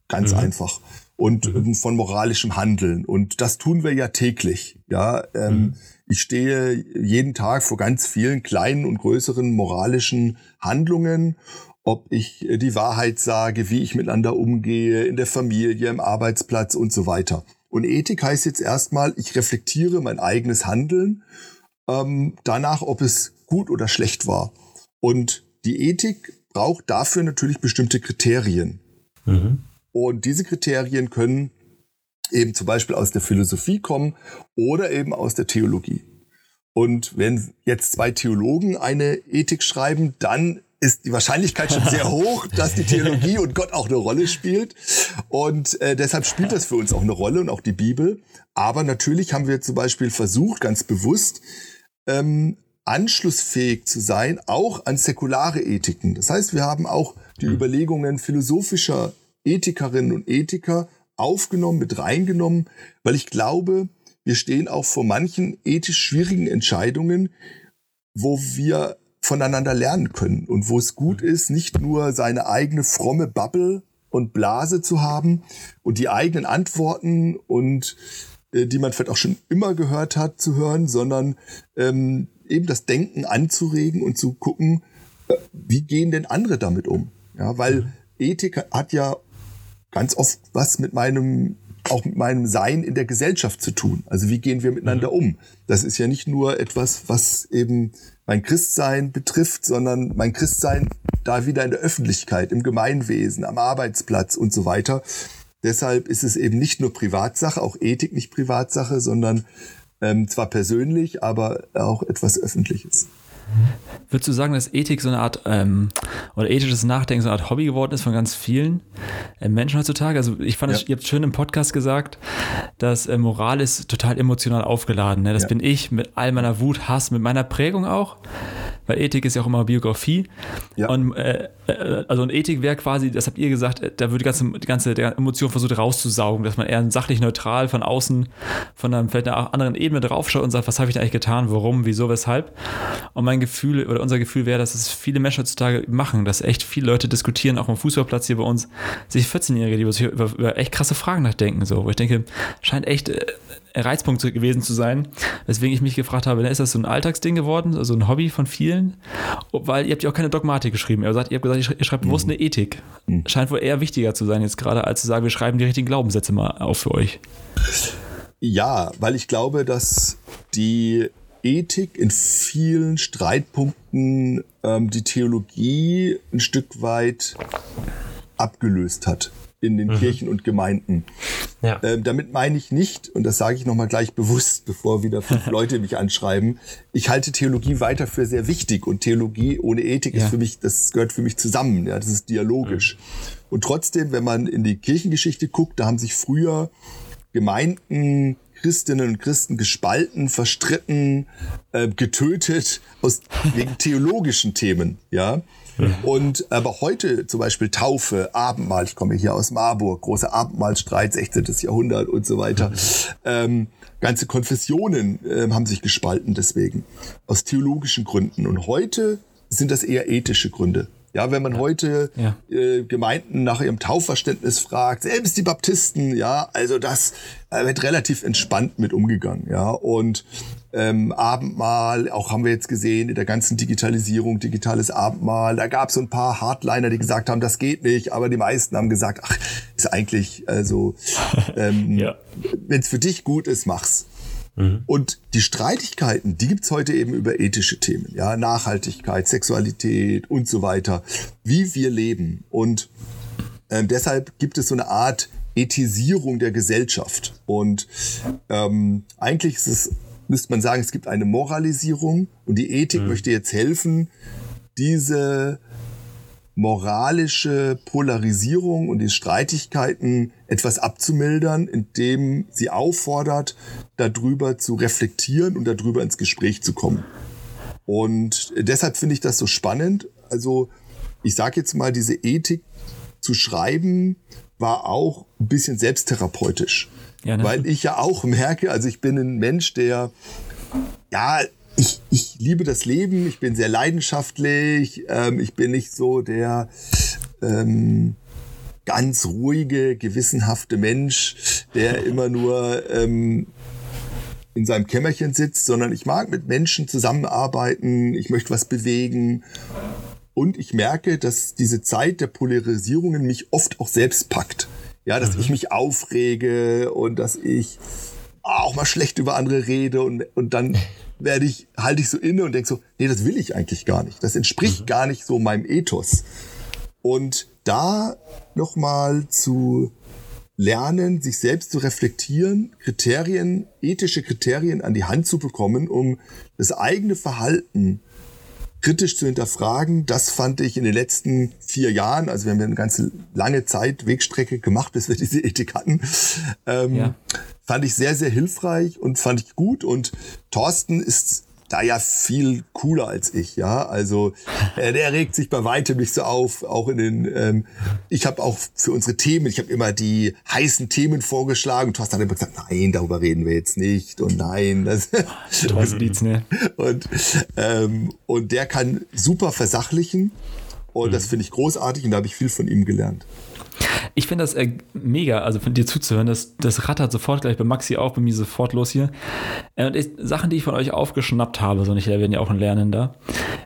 Ganz mhm. einfach. Und mhm. von moralischem Handeln. Und das tun wir ja täglich. Ja, ähm, mhm. ich stehe jeden Tag vor ganz vielen kleinen und größeren moralischen Handlungen ob ich äh, die Wahrheit sage, wie ich miteinander umgehe, in der Familie, im Arbeitsplatz und so weiter. Und Ethik heißt jetzt erstmal, ich reflektiere mein eigenes Handeln ähm, danach, ob es gut oder schlecht war. Und die Ethik braucht dafür natürlich bestimmte Kriterien. Mhm. Und diese Kriterien können eben zum Beispiel aus der Philosophie kommen oder eben aus der Theologie. Und wenn jetzt zwei Theologen eine Ethik schreiben, dann ist die Wahrscheinlichkeit schon sehr (laughs) hoch, dass die Theologie und Gott auch eine Rolle spielt. Und äh, deshalb spielt das für uns auch eine Rolle und auch die Bibel. Aber natürlich haben wir zum Beispiel versucht, ganz bewusst, ähm, anschlussfähig zu sein, auch an säkulare Ethiken. Das heißt, wir haben auch die mhm. Überlegungen philosophischer Ethikerinnen und Ethiker aufgenommen, mit reingenommen, weil ich glaube, wir stehen auch vor manchen ethisch schwierigen Entscheidungen, wo wir voneinander lernen können und wo es gut mhm. ist, nicht nur seine eigene fromme Bubble und Blase zu haben und die eigenen Antworten und äh, die man vielleicht auch schon immer gehört hat, zu hören, sondern ähm, eben das Denken anzuregen und zu gucken, äh, wie gehen denn andere damit um? Ja, weil mhm. Ethik hat ja ganz oft was mit meinem auch mit meinem Sein in der Gesellschaft zu tun. Also wie gehen wir miteinander mhm. um? Das ist ja nicht nur etwas, was eben mein Christsein betrifft, sondern mein Christsein da wieder in der Öffentlichkeit, im Gemeinwesen, am Arbeitsplatz und so weiter. Deshalb ist es eben nicht nur Privatsache, auch Ethik nicht Privatsache, sondern ähm, zwar persönlich, aber auch etwas Öffentliches. Würdest du sagen, dass Ethik so eine Art ähm, oder ethisches Nachdenken so eine Art Hobby geworden ist von ganz vielen äh, Menschen heutzutage? Also ich fand, ja. das, ihr habt schön im Podcast gesagt, dass äh, Moral ist total emotional aufgeladen. Ne? Das ja. bin ich mit all meiner Wut, Hass, mit meiner Prägung auch weil Ethik ist ja auch immer Biografie. Ja. Und, äh, äh also eine Ethik wäre quasi, das habt ihr gesagt, äh, da würde die ganze, die ganze die Emotion versucht rauszusaugen, dass man eher sachlich neutral von außen, von einer vielleicht einer anderen Ebene draufschaut und sagt, was habe ich da eigentlich getan, warum, wieso, weshalb. Und mein Gefühl oder unser Gefühl wäre, dass es viele Menschen heutzutage machen, dass echt viele Leute diskutieren, auch am Fußballplatz hier bei uns, sich 14-Jährige, die über, über, echt krasse Fragen nachdenken, so, wo ich denke, scheint echt äh, Reizpunkt gewesen zu sein, weswegen ich mich gefragt habe, ist das so ein Alltagsding geworden, also ein Hobby von vielen? Weil ihr habt ja auch keine Dogmatik geschrieben. Ihr, sagt, ihr habt gesagt, ihr schreibt bewusst mhm. eine Ethik. Mhm. Scheint wohl eher wichtiger zu sein jetzt gerade, als zu sagen, wir schreiben die richtigen Glaubenssätze mal auf für euch. Ja, weil ich glaube, dass die Ethik in vielen Streitpunkten ähm, die Theologie ein Stück weit abgelöst hat in den mhm. Kirchen und Gemeinden. Ja. Ähm, damit meine ich nicht, und das sage ich nochmal gleich bewusst, bevor wieder fünf (laughs) Leute mich anschreiben, ich halte Theologie weiter für sehr wichtig und Theologie ohne Ethik ja. ist für mich, das gehört für mich zusammen, ja, das ist dialogisch. Mhm. Und trotzdem, wenn man in die Kirchengeschichte guckt, da haben sich früher Gemeinden, Christinnen und Christen gespalten, verstritten, äh, getötet aus wegen (laughs) theologischen Themen, ja. Und aber heute zum Beispiel Taufe, Abendmahl, ich komme hier aus Marburg, großer Abendmahlstreit, 16. Jahrhundert und so weiter. Ähm, ganze Konfessionen äh, haben sich gespalten deswegen, aus theologischen Gründen. Und heute sind das eher ethische Gründe. Ja, wenn man heute ja. äh, Gemeinden nach ihrem Taufverständnis fragt, selbst die Baptisten, ja, also das äh, wird relativ entspannt mit umgegangen, ja. Und ähm, Abendmahl, auch haben wir jetzt gesehen in der ganzen Digitalisierung, digitales Abendmahl, da gab es so ein paar Hardliner, die gesagt haben, das geht nicht, aber die meisten haben gesagt, ach, ist eigentlich, also, (laughs) ähm, ja. wenn es für dich gut ist, mach's. Mhm. Und die Streitigkeiten, die gibt's heute eben über ethische Themen, ja, Nachhaltigkeit, Sexualität und so weiter, wie wir leben. Und äh, deshalb gibt es so eine Art Ethisierung der Gesellschaft. Und ähm, eigentlich ist es, müsste man sagen, es gibt eine Moralisierung und die Ethik mhm. möchte jetzt helfen, diese moralische Polarisierung und die Streitigkeiten etwas abzumildern, indem sie auffordert, darüber zu reflektieren und darüber ins Gespräch zu kommen. Und deshalb finde ich das so spannend. Also ich sage jetzt mal, diese Ethik zu schreiben war auch ein bisschen selbsttherapeutisch. Ja, ne? Weil ich ja auch merke, also ich bin ein Mensch, der ja ich, ich liebe das Leben, ich bin sehr leidenschaftlich, ähm, ich bin nicht so der ähm, ganz ruhige, gewissenhafte Mensch, der (laughs) immer nur ähm, in seinem Kämmerchen sitzt, sondern ich mag mit Menschen zusammenarbeiten, ich möchte was bewegen. Und ich merke, dass diese Zeit der Polarisierungen mich oft auch selbst packt. Ja, dass mhm. ich mich aufrege und dass ich auch mal schlecht über andere rede und, und dann (laughs) werde ich, halte ich so inne und denke so, nee, das will ich eigentlich gar nicht. Das entspricht mhm. gar nicht so meinem Ethos. Und da nochmal zu lernen, sich selbst zu reflektieren, Kriterien, ethische Kriterien an die Hand zu bekommen, um das eigene Verhalten kritisch zu hinterfragen, das fand ich in den letzten vier Jahren, also wir haben eine ganze lange Zeit Wegstrecke gemacht, bis wir diese Ethik hatten, ähm, ja. fand ich sehr, sehr hilfreich und fand ich gut. Und Thorsten ist da ja viel cooler als ich, ja. Also äh, der regt sich bei weitem nicht so auf. Auch in den, ähm, ich habe auch für unsere Themen, ich habe immer die heißen Themen vorgeschlagen. Thorsten hat immer gesagt, nein, darüber reden wir jetzt nicht und nein. Das (laughs) Dietz, ne? Und, ähm, und der kann super versachlichen und mhm. das finde ich großartig und da habe ich viel von ihm gelernt. Ich finde das äh, mega, also von dir zuzuhören. Das, das rattert sofort gleich bei Maxi auch, bei mir sofort los hier. Äh, und ich, Sachen, die ich von euch aufgeschnappt habe, so nicht, da werden ja auch ein Lernender.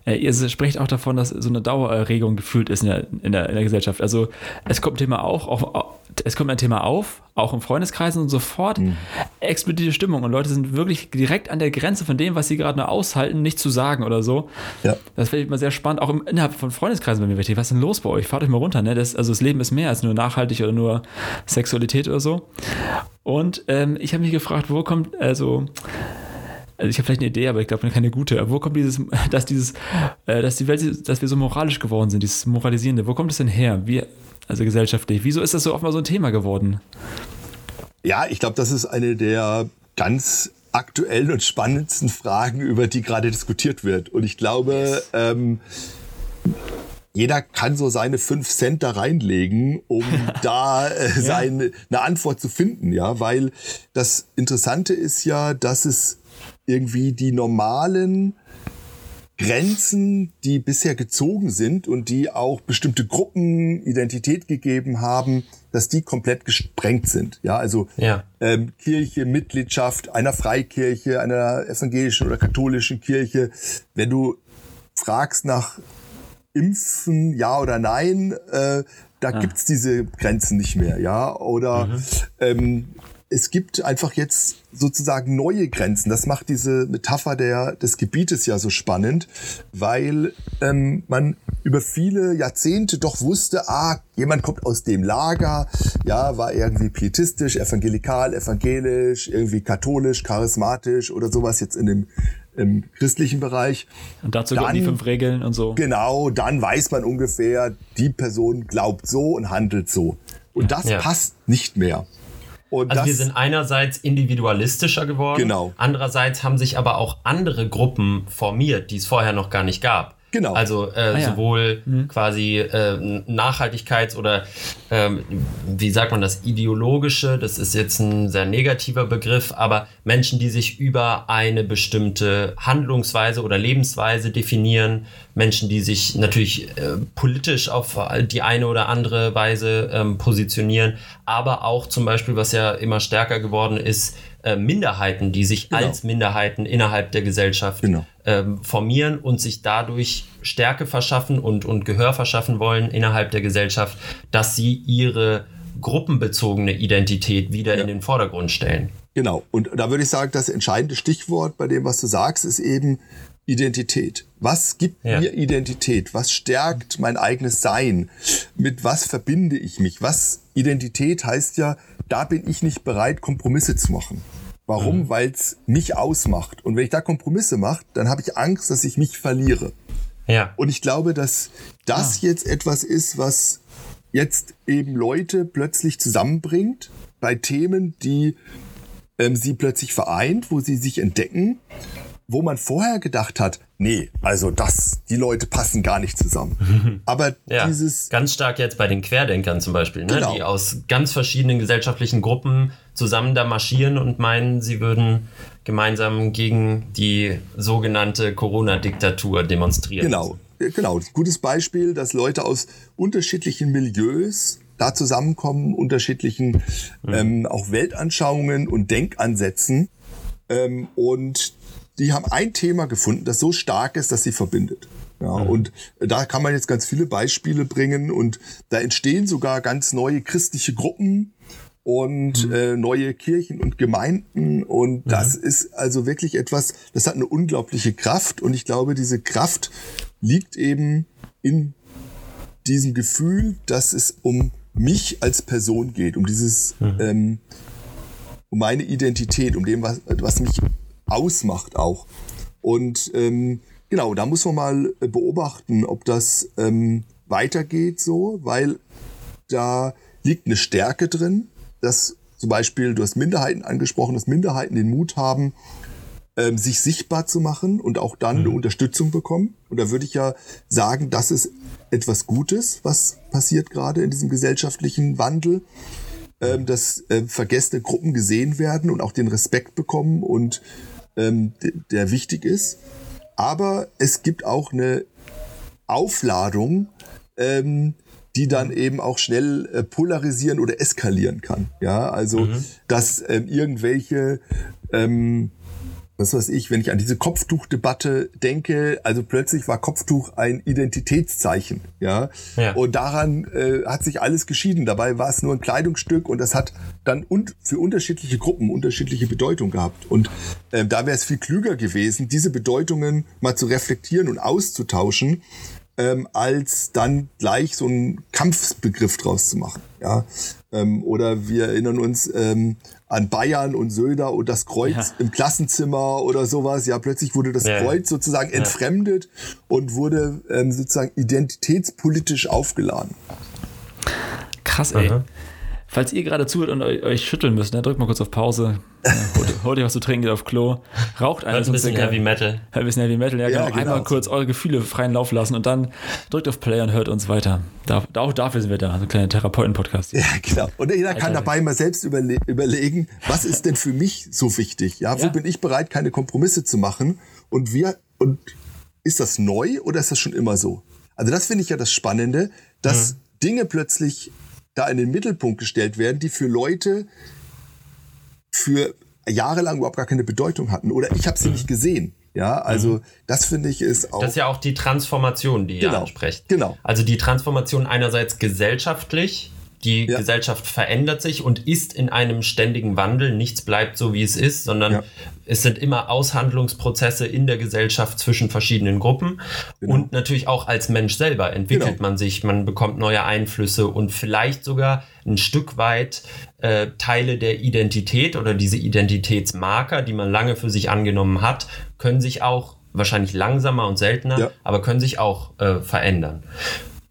Äh, ihr sprecht auch davon, dass so eine Dauererregung gefühlt ist in der, in der, in der Gesellschaft. Also es kommt Thema auch, auch, es kommt ein Thema auf, auch im Freundeskreis und sofort mhm. explodiert die Stimmung und Leute sind wirklich direkt an der Grenze von dem, was sie gerade nur aushalten, nicht zu sagen oder so. Ja. Das finde ich immer sehr spannend, auch im, innerhalb von Freundeskreisen bei mir. Was ist denn los bei euch? Fahrt euch mal runter, ne? Das, also das Leben ist mehr als nur nachhaltig oder nur Sexualität oder so. Und ähm, ich habe mich gefragt, wo kommt, also also ich habe vielleicht eine Idee, aber ich glaube keine gute. Aber wo kommt dieses, (laughs) dass dieses, äh, dass die Welt, dass wir so moralisch geworden sind, dieses Moralisierende, wo kommt es denn her? Wie, also gesellschaftlich. Wieso ist das so oft mal so ein Thema geworden? Ja, ich glaube, das ist eine der ganz aktuellen und spannendsten Fragen, über die gerade diskutiert wird. Und ich glaube, ähm, jeder kann so seine fünf Cent da reinlegen, um (laughs) da äh, seine, eine Antwort zu finden, ja, weil das Interessante ist ja, dass es irgendwie die normalen Grenzen, die bisher gezogen sind und die auch bestimmte Gruppen Identität gegeben haben, dass die komplett gesprengt sind. Ja, also ja. Ähm, Kirche, Mitgliedschaft einer Freikirche, einer evangelischen oder katholischen Kirche. Wenn du fragst nach Impfen, ja oder nein, äh, da ah. gibt's diese Grenzen nicht mehr. Ja, oder mhm. ähm, es gibt einfach jetzt sozusagen neue Grenzen. Das macht diese Metapher der, des Gebietes ja so spannend, weil ähm, man über viele Jahrzehnte doch wusste, ah, jemand kommt aus dem Lager, ja, war irgendwie pietistisch, evangelikal, evangelisch, irgendwie katholisch, charismatisch oder sowas jetzt in dem im christlichen Bereich. Und dazu dann, die fünf Regeln und so. Genau, dann weiß man ungefähr, die Person glaubt so und handelt so. Und das ja. passt nicht mehr. Und also wir sind einerseits individualistischer geworden, genau. andererseits haben sich aber auch andere Gruppen formiert, die es vorher noch gar nicht gab. Genau. Also äh, ah, ja. sowohl mhm. quasi äh, Nachhaltigkeits- oder ähm, wie sagt man das, ideologische, das ist jetzt ein sehr negativer Begriff, aber Menschen, die sich über eine bestimmte Handlungsweise oder Lebensweise definieren, Menschen, die sich natürlich äh, politisch auf die eine oder andere Weise ähm, positionieren, aber auch zum Beispiel, was ja immer stärker geworden ist, äh, Minderheiten, die sich genau. als Minderheiten innerhalb der Gesellschaft genau. ähm, formieren und sich dadurch Stärke verschaffen und, und Gehör verschaffen wollen innerhalb der Gesellschaft, dass sie ihre gruppenbezogene Identität wieder ja. in den Vordergrund stellen. Genau. Und da würde ich sagen, das entscheidende Stichwort bei dem, was du sagst, ist eben Identität. Was gibt ja. mir Identität? Was stärkt mein eigenes Sein? Mit was verbinde ich mich? Was Identität heißt ja, da bin ich nicht bereit, Kompromisse zu machen. Warum? Mhm. Weil es mich ausmacht. Und wenn ich da Kompromisse mache, dann habe ich Angst, dass ich mich verliere. Ja. Und ich glaube, dass das ja. jetzt etwas ist, was jetzt eben Leute plötzlich zusammenbringt bei Themen, die ähm, sie plötzlich vereint, wo sie sich entdecken wo man vorher gedacht hat, nee, also das, die Leute passen gar nicht zusammen. (laughs) Aber ja, dieses. Ganz stark jetzt bei den Querdenkern zum Beispiel, ne? Genau. die aus ganz verschiedenen gesellschaftlichen Gruppen zusammen da marschieren und meinen, sie würden gemeinsam gegen die sogenannte Corona-Diktatur demonstrieren. Genau, genau. Gutes Beispiel, dass Leute aus unterschiedlichen Milieus da zusammenkommen, unterschiedlichen mhm. ähm, auch Weltanschauungen und Denkansätzen ähm, und die haben ein Thema gefunden, das so stark ist, dass sie verbindet. Ja, mhm. und da kann man jetzt ganz viele Beispiele bringen und da entstehen sogar ganz neue christliche Gruppen und mhm. äh, neue Kirchen und Gemeinden und mhm. das ist also wirklich etwas, das hat eine unglaubliche Kraft und ich glaube, diese Kraft liegt eben in diesem Gefühl, dass es um mich als Person geht, um dieses, mhm. ähm, um meine Identität, um dem, was, was mich ausmacht auch. Und ähm, genau, da muss man mal beobachten, ob das ähm, weitergeht so, weil da liegt eine Stärke drin, dass zum Beispiel, du hast Minderheiten angesprochen, dass Minderheiten den Mut haben, ähm, sich sichtbar zu machen und auch dann mhm. eine Unterstützung bekommen. Und da würde ich ja sagen, das ist etwas Gutes, was passiert gerade in diesem gesellschaftlichen Wandel, ähm, dass äh, vergessene Gruppen gesehen werden und auch den Respekt bekommen und ähm, der wichtig ist. Aber es gibt auch eine Aufladung, ähm, die dann eben auch schnell äh, polarisieren oder eskalieren kann. Ja, also mhm. dass ähm, irgendwelche ähm, was weiß ich, wenn ich an diese Kopftuchdebatte denke, also plötzlich war Kopftuch ein Identitätszeichen, ja. ja. Und daran äh, hat sich alles geschieden. Dabei war es nur ein Kleidungsstück und das hat dann un für unterschiedliche Gruppen unterschiedliche Bedeutung gehabt. Und äh, da wäre es viel klüger gewesen, diese Bedeutungen mal zu reflektieren und auszutauschen, ähm, als dann gleich so einen Kampfbegriff draus zu machen. Ja? Ähm, oder wir erinnern uns ähm, an Bayern und Söder und das Kreuz ja. im Klassenzimmer oder sowas. Ja, plötzlich wurde das ja. Kreuz sozusagen ja. entfremdet und wurde ähm, sozusagen identitätspolitisch aufgeladen. Krass, ey. Mhm. Falls ihr gerade zuhört und euch schütteln müsst, ne, drückt mal kurz auf Pause, äh, holt, (laughs) holt euch was zu trinken, geht auf Klo, raucht ein bisschen Heavy Metal. Ein bisschen Heavy Metal, ja, ja genau. Einmal kurz eure Gefühle freien Lauf lassen und dann drückt auf Play und hört uns weiter. Da, auch dafür sind wir da, so ein kleiner Therapeuten-Podcast. Ja, genau. Und jeder kann dabei mal selbst überle überlegen, was ist denn für mich so wichtig? Ja, wo ja. bin ich bereit, keine Kompromisse zu machen? Und wir, und ist das neu oder ist das schon immer so? Also das finde ich ja das Spannende, dass mhm. Dinge plötzlich da in den Mittelpunkt gestellt werden, die für Leute für jahrelang überhaupt gar keine Bedeutung hatten oder ich habe sie nicht gesehen. Ja, also mhm. das finde ich ist auch. Das ist ja auch die Transformation, die genau, ihr ansprecht. Genau. Also die Transformation einerseits gesellschaftlich, die ja. Gesellschaft verändert sich und ist in einem ständigen Wandel. Nichts bleibt so, wie es ist, sondern ja. es sind immer Aushandlungsprozesse in der Gesellschaft zwischen verschiedenen Gruppen. Genau. Und natürlich auch als Mensch selber entwickelt genau. man sich, man bekommt neue Einflüsse und vielleicht sogar ein Stück weit äh, Teile der Identität oder diese Identitätsmarker, die man lange für sich angenommen hat, können sich auch wahrscheinlich langsamer und seltener, ja. aber können sich auch äh, verändern.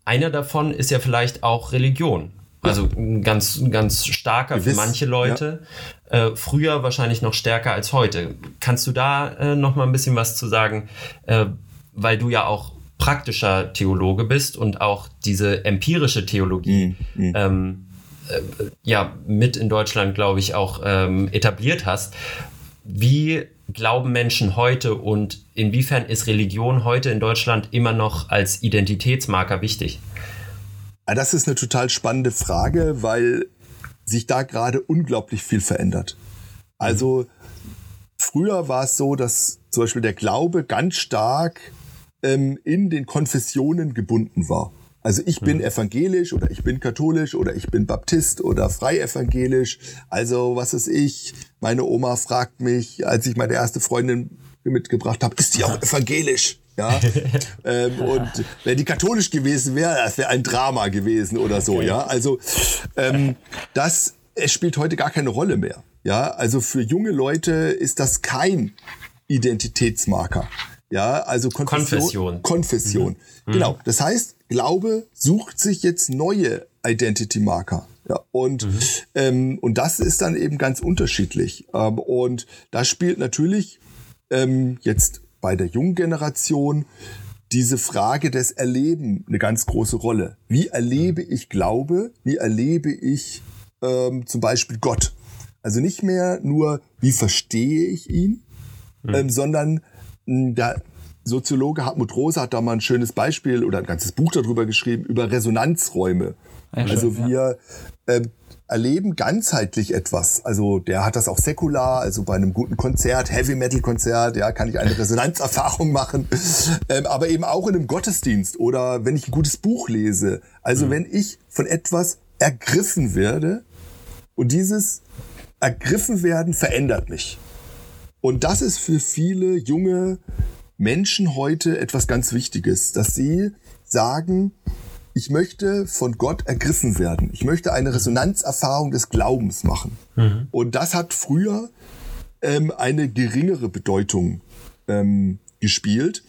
Einer davon ist ja vielleicht auch Religion. Also ein ganz, ganz starker Gewiss, für manche Leute. Ja. Äh, früher wahrscheinlich noch stärker als heute. Kannst du da äh, noch mal ein bisschen was zu sagen? Äh, weil du ja auch praktischer Theologe bist und auch diese empirische Theologie mhm. ähm, äh, ja mit in Deutschland, glaube ich, auch ähm, etabliert hast. Wie glauben Menschen heute und inwiefern ist Religion heute in Deutschland immer noch als Identitätsmarker wichtig? Ah, das ist eine total spannende Frage, weil sich da gerade unglaublich viel verändert. Also früher war es so, dass zum Beispiel der Glaube ganz stark ähm, in den Konfessionen gebunden war. Also ich bin mhm. evangelisch oder ich bin katholisch oder ich bin Baptist oder freievangelisch. Also was ist ich? Meine Oma fragt mich, als ich meine erste Freundin mitgebracht habe, ist die auch evangelisch? Ja. (laughs) ähm, und wenn die katholisch gewesen wäre, das wäre ein Drama gewesen oder so, okay. ja. Also ähm, das es spielt heute gar keine Rolle mehr. Ja, also für junge Leute ist das kein Identitätsmarker. Ja, also Konfession. Konfession. Konfession. Mhm. Genau. Mhm. Das heißt, Glaube sucht sich jetzt neue Identity-Marker. Ja, und, mhm. ähm, und das ist dann eben ganz unterschiedlich. Ähm, und da spielt natürlich ähm, jetzt bei der jungen Generation diese Frage des Erleben eine ganz große Rolle. Wie erlebe mhm. ich Glaube? Wie erlebe ich ähm, zum Beispiel Gott? Also nicht mehr nur, wie verstehe ich ihn, mhm. ähm, sondern mh, der Soziologe Hartmut Rose hat da mal ein schönes Beispiel oder ein ganzes Buch darüber geschrieben, über Resonanzräume. Ja, also schön, wir ja. äh, erleben ganzheitlich etwas. Also der hat das auch säkular, also bei einem guten Konzert, Heavy Metal Konzert, ja, kann ich eine Resonanzerfahrung machen, ähm, aber eben auch in einem Gottesdienst oder wenn ich ein gutes Buch lese. Also mhm. wenn ich von etwas ergriffen werde und dieses ergriffen werden verändert mich. Und das ist für viele junge Menschen heute etwas ganz Wichtiges, dass sie sagen, ich möchte von Gott ergriffen werden. Ich möchte eine Resonanzerfahrung des Glaubens machen. Mhm. Und das hat früher ähm, eine geringere Bedeutung ähm, gespielt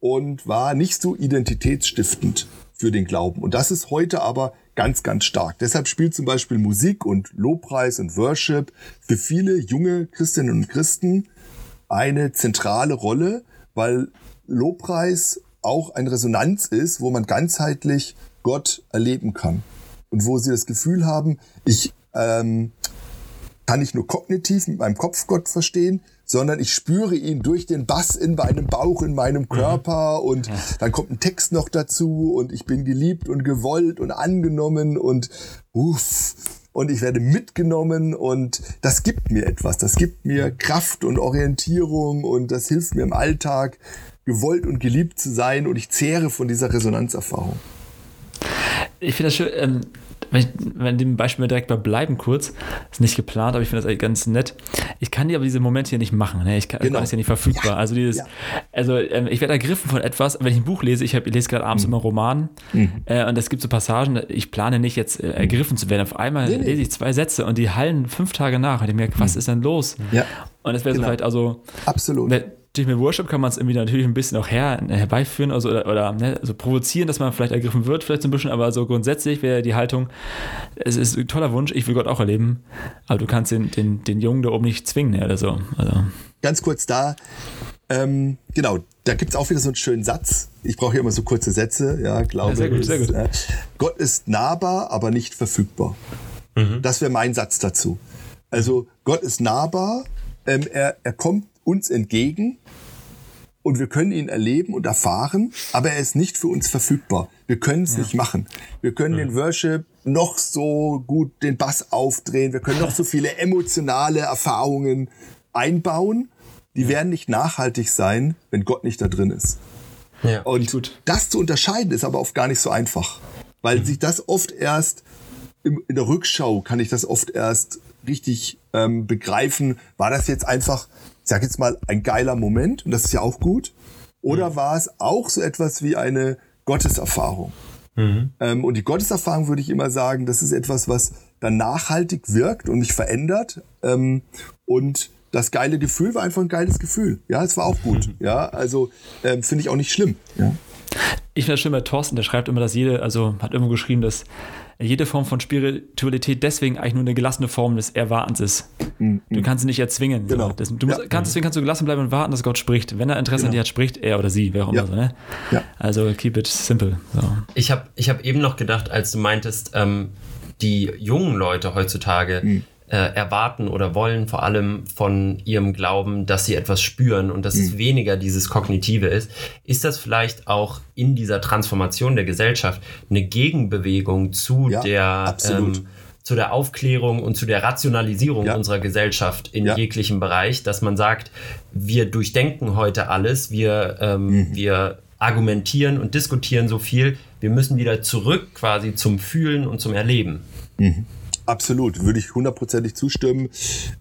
und war nicht so identitätsstiftend für den Glauben. Und das ist heute aber ganz, ganz stark. Deshalb spielt zum Beispiel Musik und Lobpreis und Worship für viele junge Christinnen und Christen eine zentrale Rolle, weil Lobpreis auch eine Resonanz ist, wo man ganzheitlich Gott erleben kann. Und wo sie das Gefühl haben, ich ähm, kann nicht nur kognitiv mit meinem Kopf Gott verstehen, sondern ich spüre ihn durch den Bass in meinem Bauch, in meinem mhm. Körper und dann kommt ein Text noch dazu und ich bin geliebt und gewollt und angenommen und uff, und ich werde mitgenommen und das gibt mir etwas, das gibt mir Kraft und Orientierung und das hilft mir im Alltag gewollt und geliebt zu sein und ich zehre von dieser Resonanzerfahrung. Ich finde das schön, ähm, wenn, ich, wenn dem Beispiel direkt mal bleiben kurz, ist nicht geplant, aber ich finde das ganz nett. Ich kann dir aber diese Momente hier nicht machen. Ne? Ich kann, genau. ist ja nicht verfügbar. Ja. Also dieses, ja. also ähm, ich werde ergriffen von etwas, wenn ich ein Buch lese, ich, hab, ich lese gerade abends mhm. immer Roman mhm. äh, und es gibt so Passagen, ich plane nicht jetzt äh, ergriffen zu werden. Auf einmal nee, nee. lese ich zwei Sätze und die hallen fünf Tage nach und ich merke, was mhm. ist denn los? Ja. Und das wäre genau. so vielleicht also. Absolut. Ne, durch mit Worship kann man es irgendwie natürlich ein bisschen auch her, herbeiführen also, oder, oder ne, also provozieren, dass man vielleicht ergriffen wird, vielleicht so ein bisschen, aber so grundsätzlich wäre die Haltung, es ist ein toller Wunsch, ich will Gott auch erleben, aber du kannst den, den, den Jungen da oben nicht zwingen ne, oder so. Also. Ganz kurz da, ähm, genau, da gibt es auch wieder so einen schönen Satz. Ich brauche hier immer so kurze Sätze, ja, glaube ja, sehr gut, ist, sehr gut. Äh, Gott ist nahbar, aber nicht verfügbar. Mhm. Das wäre mein Satz dazu. Also Gott ist nahbar, ähm, er, er kommt uns entgegen und wir können ihn erleben und erfahren, aber er ist nicht für uns verfügbar. Wir können es ja. nicht machen. Wir können ja. den Worship noch so gut den Bass aufdrehen, wir können noch so viele emotionale Erfahrungen einbauen, die ja. werden nicht nachhaltig sein, wenn Gott nicht da drin ist. Ja, und gut. das zu unterscheiden ist aber oft gar nicht so einfach, weil mhm. sich das oft erst im, in der Rückschau kann ich das oft erst richtig ähm, begreifen. War das jetzt einfach, sag jetzt mal, ein geiler Moment und das ist ja auch gut? Oder mhm. war es auch so etwas wie eine Gotteserfahrung? Mhm. Ähm, und die Gotteserfahrung würde ich immer sagen, das ist etwas, was dann nachhaltig wirkt und mich verändert. Ähm, und das geile Gefühl war einfach ein geiles Gefühl. Ja, es war auch gut. Mhm. Ja, also ähm, finde ich auch nicht schlimm. Ja. Ich finde das schön bei Thorsten, der schreibt immer, dass jede, also hat immer geschrieben, dass jede Form von Spiritualität deswegen eigentlich nur eine gelassene Form des Erwartens ist. Mhm. Du kannst sie nicht erzwingen. Genau. So. Das, du musst, ja. kannst, deswegen kannst du gelassen bleiben und warten, dass Gott spricht. Wenn er Interesse genau. an dir hat, spricht er oder sie, wer auch immer. Ja. So, ne? ja. Also keep it simple. So. Ich habe ich hab eben noch gedacht, als du meintest, ähm, die jungen Leute heutzutage, mhm äh, erwarten oder wollen vor allem von ihrem Glauben, dass sie etwas spüren und dass mhm. es weniger dieses Kognitive ist. Ist das vielleicht auch in dieser Transformation der Gesellschaft eine Gegenbewegung zu ja, der ähm, zu der Aufklärung und zu der Rationalisierung ja. unserer Gesellschaft in ja. jeglichem Bereich, dass man sagt, wir durchdenken heute alles, wir, ähm, mhm. wir argumentieren und diskutieren so viel, wir müssen wieder zurück quasi zum Fühlen und zum Erleben. Mhm. Absolut, würde ich hundertprozentig zustimmen.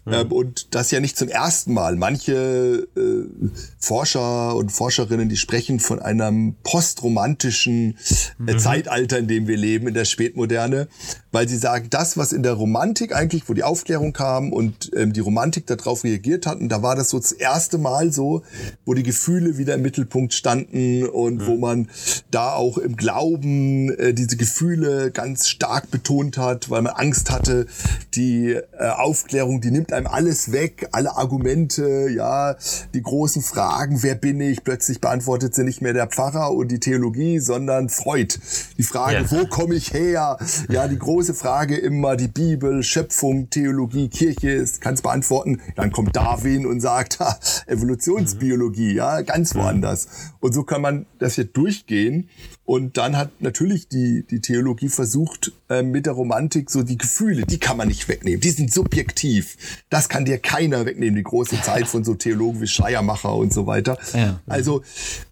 Mhm. Ähm, und das ja nicht zum ersten Mal. Manche äh, Forscher und Forscherinnen, die sprechen von einem postromantischen äh, mhm. Zeitalter, in dem wir leben, in der Spätmoderne, weil sie sagen, das, was in der Romantik eigentlich, wo die Aufklärung kam und ähm, die Romantik darauf reagiert hatten, da war das so das erste Mal so, wo die Gefühle wieder im Mittelpunkt standen und mhm. wo man da auch im Glauben äh, diese Gefühle ganz stark betont hat, weil man Angst hatte, die äh, Aufklärung, die nimmt einem alles weg, alle Argumente, ja, die großen Fragen, wer bin ich, plötzlich beantwortet sie nicht mehr der Pfarrer und die Theologie, sondern Freud. Die Frage, ja. wo komme ich her? Ja, die große Frage immer die Bibel, Schöpfung, Theologie, Kirche, kann es beantworten. Dann kommt Darwin und sagt, ha, Evolutionsbiologie, ja, ganz woanders. Und so kann man das hier durchgehen. Und dann hat natürlich die, die Theologie versucht, äh, mit der Romantik so die Gefühle, die kann man nicht wegnehmen. Die sind subjektiv. Das kann dir keiner wegnehmen. Die große Zeit von so Theologen wie Schleiermacher und so weiter. Ja. Also,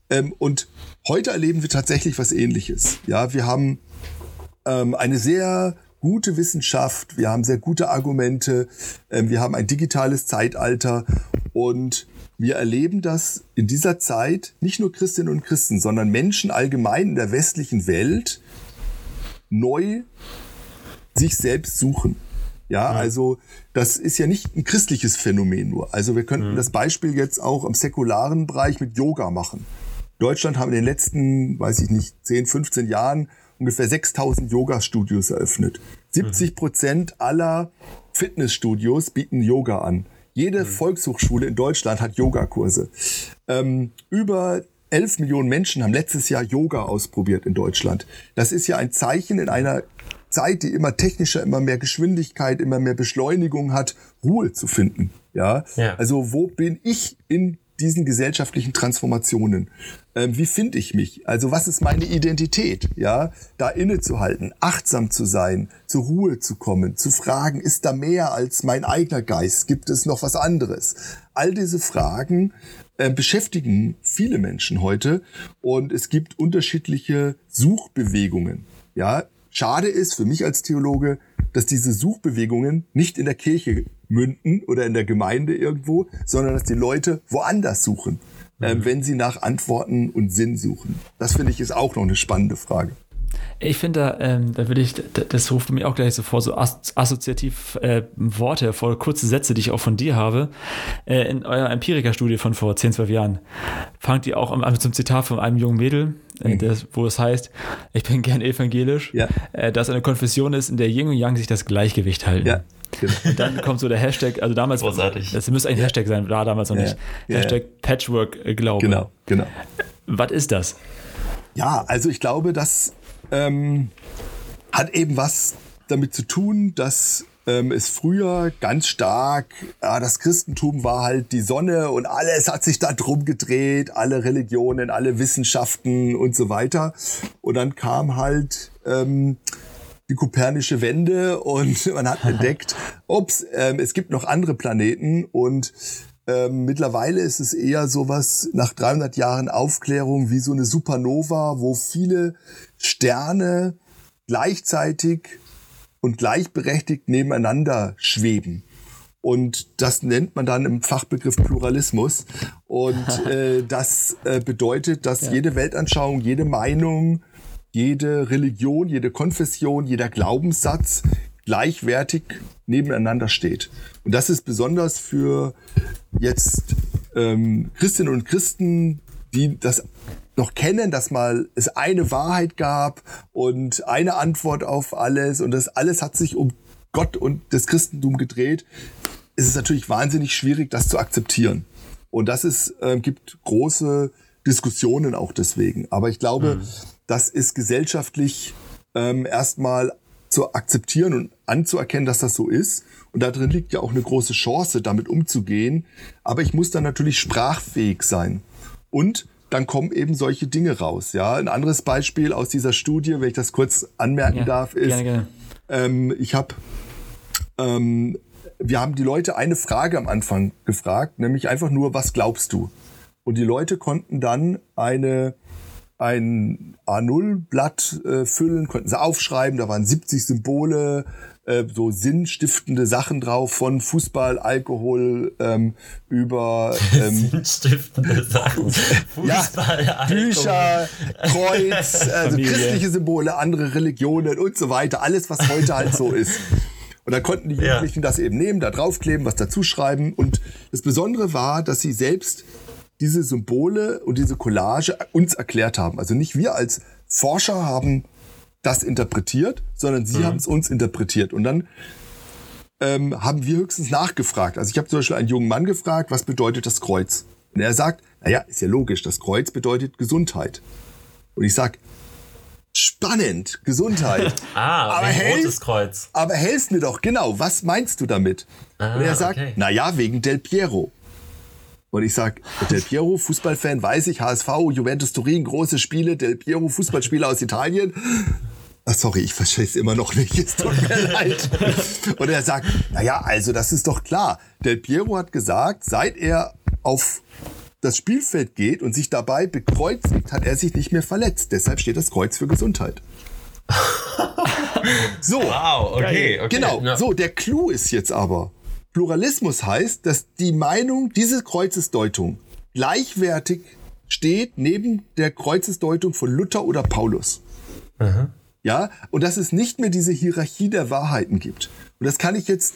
ähm, und heute erleben wir tatsächlich was ähnliches. Ja, wir haben ähm, eine sehr gute Wissenschaft, wir haben sehr gute Argumente, ähm, wir haben ein digitales Zeitalter und wir erleben das in dieser Zeit nicht nur Christinnen und Christen, sondern Menschen allgemein in der westlichen Welt neu sich selbst suchen. Ja, ja, also das ist ja nicht ein christliches Phänomen nur. Also wir könnten mhm. das Beispiel jetzt auch im säkularen Bereich mit Yoga machen. Deutschland haben in den letzten, weiß ich nicht, 10, 15 Jahren ungefähr 6000 Yoga-Studios eröffnet. 70 Prozent aller Fitnessstudios bieten Yoga an. Jede mhm. Volkshochschule in Deutschland hat Yogakurse. Ähm, über 11 Millionen Menschen haben letztes Jahr Yoga ausprobiert in Deutschland. Das ist ja ein Zeichen in einer Zeit, die immer technischer, immer mehr Geschwindigkeit, immer mehr Beschleunigung hat, Ruhe zu finden. Ja, ja. also wo bin ich in diesen gesellschaftlichen Transformationen? Ähm, wie finde ich mich? Also was ist meine Identität? Ja, da innezuhalten, achtsam zu sein, zur Ruhe zu kommen, zu fragen, ist da mehr als mein eigener Geist? Gibt es noch was anderes? All diese Fragen äh, beschäftigen viele Menschen heute und es gibt unterschiedliche Suchbewegungen. Ja, schade ist für mich als Theologe, dass diese Suchbewegungen nicht in der Kirche münden oder in der Gemeinde irgendwo, sondern dass die Leute woanders suchen, mhm. äh, wenn sie nach Antworten und Sinn suchen. Das finde ich ist auch noch eine spannende Frage. Ich finde, da, ähm, da würde ich, das ruft mir auch gleich so vor, so assoziativ äh, Worte hervor, kurze Sätze, die ich auch von dir habe. Äh, in eurer Empiriker-Studie von vor 10, 12 Jahren fangt ihr auch an mit so einem Zitat von einem jungen Mädel, äh, mhm. das, wo es heißt, ich bin gern evangelisch, ja. äh, dass eine Konfession ist, in der Yin und Yang sich das Gleichgewicht halten. Ja. Genau. Und dann kommt so der Hashtag, also damals, Großartig. das müsste ein Hashtag sein, da damals noch ja. nicht. Hashtag Patchwork-Glaube. Genau, genau. Was ist das? Ja, also ich glaube, dass ähm, hat eben was damit zu tun, dass ähm, es früher ganz stark, ja, das Christentum war halt die Sonne und alles hat sich da drum gedreht, alle Religionen, alle Wissenschaften und so weiter. Und dann kam halt ähm, die kopernische Wende und (laughs) man hat (laughs) entdeckt, ups, ähm, es gibt noch andere Planeten und ähm, mittlerweile ist es eher sowas nach 300 Jahren Aufklärung wie so eine Supernova, wo viele Sterne gleichzeitig und gleichberechtigt nebeneinander schweben. Und das nennt man dann im Fachbegriff Pluralismus. Und (laughs) äh, das äh, bedeutet, dass ja. jede Weltanschauung, jede Meinung, jede Religion, jede Konfession, jeder Glaubenssatz gleichwertig nebeneinander steht. Und das ist besonders für jetzt ähm, Christinnen und Christen, die das noch kennen, dass mal es eine Wahrheit gab und eine Antwort auf alles und das alles hat sich um Gott und das Christentum gedreht, ist es natürlich wahnsinnig schwierig, das zu akzeptieren. Und das ist, äh, gibt große Diskussionen auch deswegen. Aber ich glaube, mhm. das ist gesellschaftlich ähm, erstmal zu akzeptieren und anzuerkennen, dass das so ist. Und da drin liegt ja auch eine große Chance, damit umzugehen. Aber ich muss dann natürlich sprachfähig sein. Und dann kommen eben solche Dinge raus. Ja, ein anderes Beispiel aus dieser Studie, wenn ich das kurz anmerken ja, darf, ist, gerne, gerne. Ähm, ich habe, ähm, wir haben die Leute eine Frage am Anfang gefragt, nämlich einfach nur, was glaubst du? Und die Leute konnten dann eine ein A0-Blatt äh, füllen, konnten sie aufschreiben, da waren 70 Symbole, äh, so sinnstiftende Sachen drauf, von Fußball, Alkohol ähm, über ähm, (laughs) sinnstiftende Sachen. Fußball, ja, Bücher, Kreuz, (laughs) also christliche Symbole, andere Religionen und so weiter, alles, was heute halt so ist. Und dann konnten die Jugendlichen ja. das eben nehmen, da draufkleben, was dazuschreiben. Und das Besondere war, dass sie selbst diese Symbole und diese Collage uns erklärt haben. Also nicht wir als Forscher haben das interpretiert, sondern sie mhm. haben es uns interpretiert. Und dann ähm, haben wir höchstens nachgefragt. Also ich habe zum Beispiel einen jungen Mann gefragt, was bedeutet das Kreuz? Und er sagt, naja, ist ja logisch, das Kreuz bedeutet Gesundheit. Und ich sag, spannend, Gesundheit. (laughs) ah, aber helf, rotes Kreuz. Aber helf mir doch, genau, was meinst du damit? Ah, und er sagt, okay. naja, wegen Del Piero. Und ich sag, Del Piero, Fußballfan, weiß ich, HSV, Juventus Turin, große Spiele, Del Piero, Fußballspieler aus Italien. Ach, sorry, ich verstehe es immer noch nicht, es tut mir (laughs) leid. Und er sagt, naja, also das ist doch klar. Del Piero hat gesagt, seit er auf das Spielfeld geht und sich dabei bekreuzigt, hat er sich nicht mehr verletzt. Deshalb steht das Kreuz für Gesundheit. (laughs) so. Wow, okay, okay. Genau. Ja. So, der Clou ist jetzt aber, Pluralismus heißt, dass die Meinung, diese Kreuzesdeutung gleichwertig steht neben der Kreuzesdeutung von Luther oder Paulus. Aha. Ja, und dass es nicht mehr diese Hierarchie der Wahrheiten gibt. Und das kann ich jetzt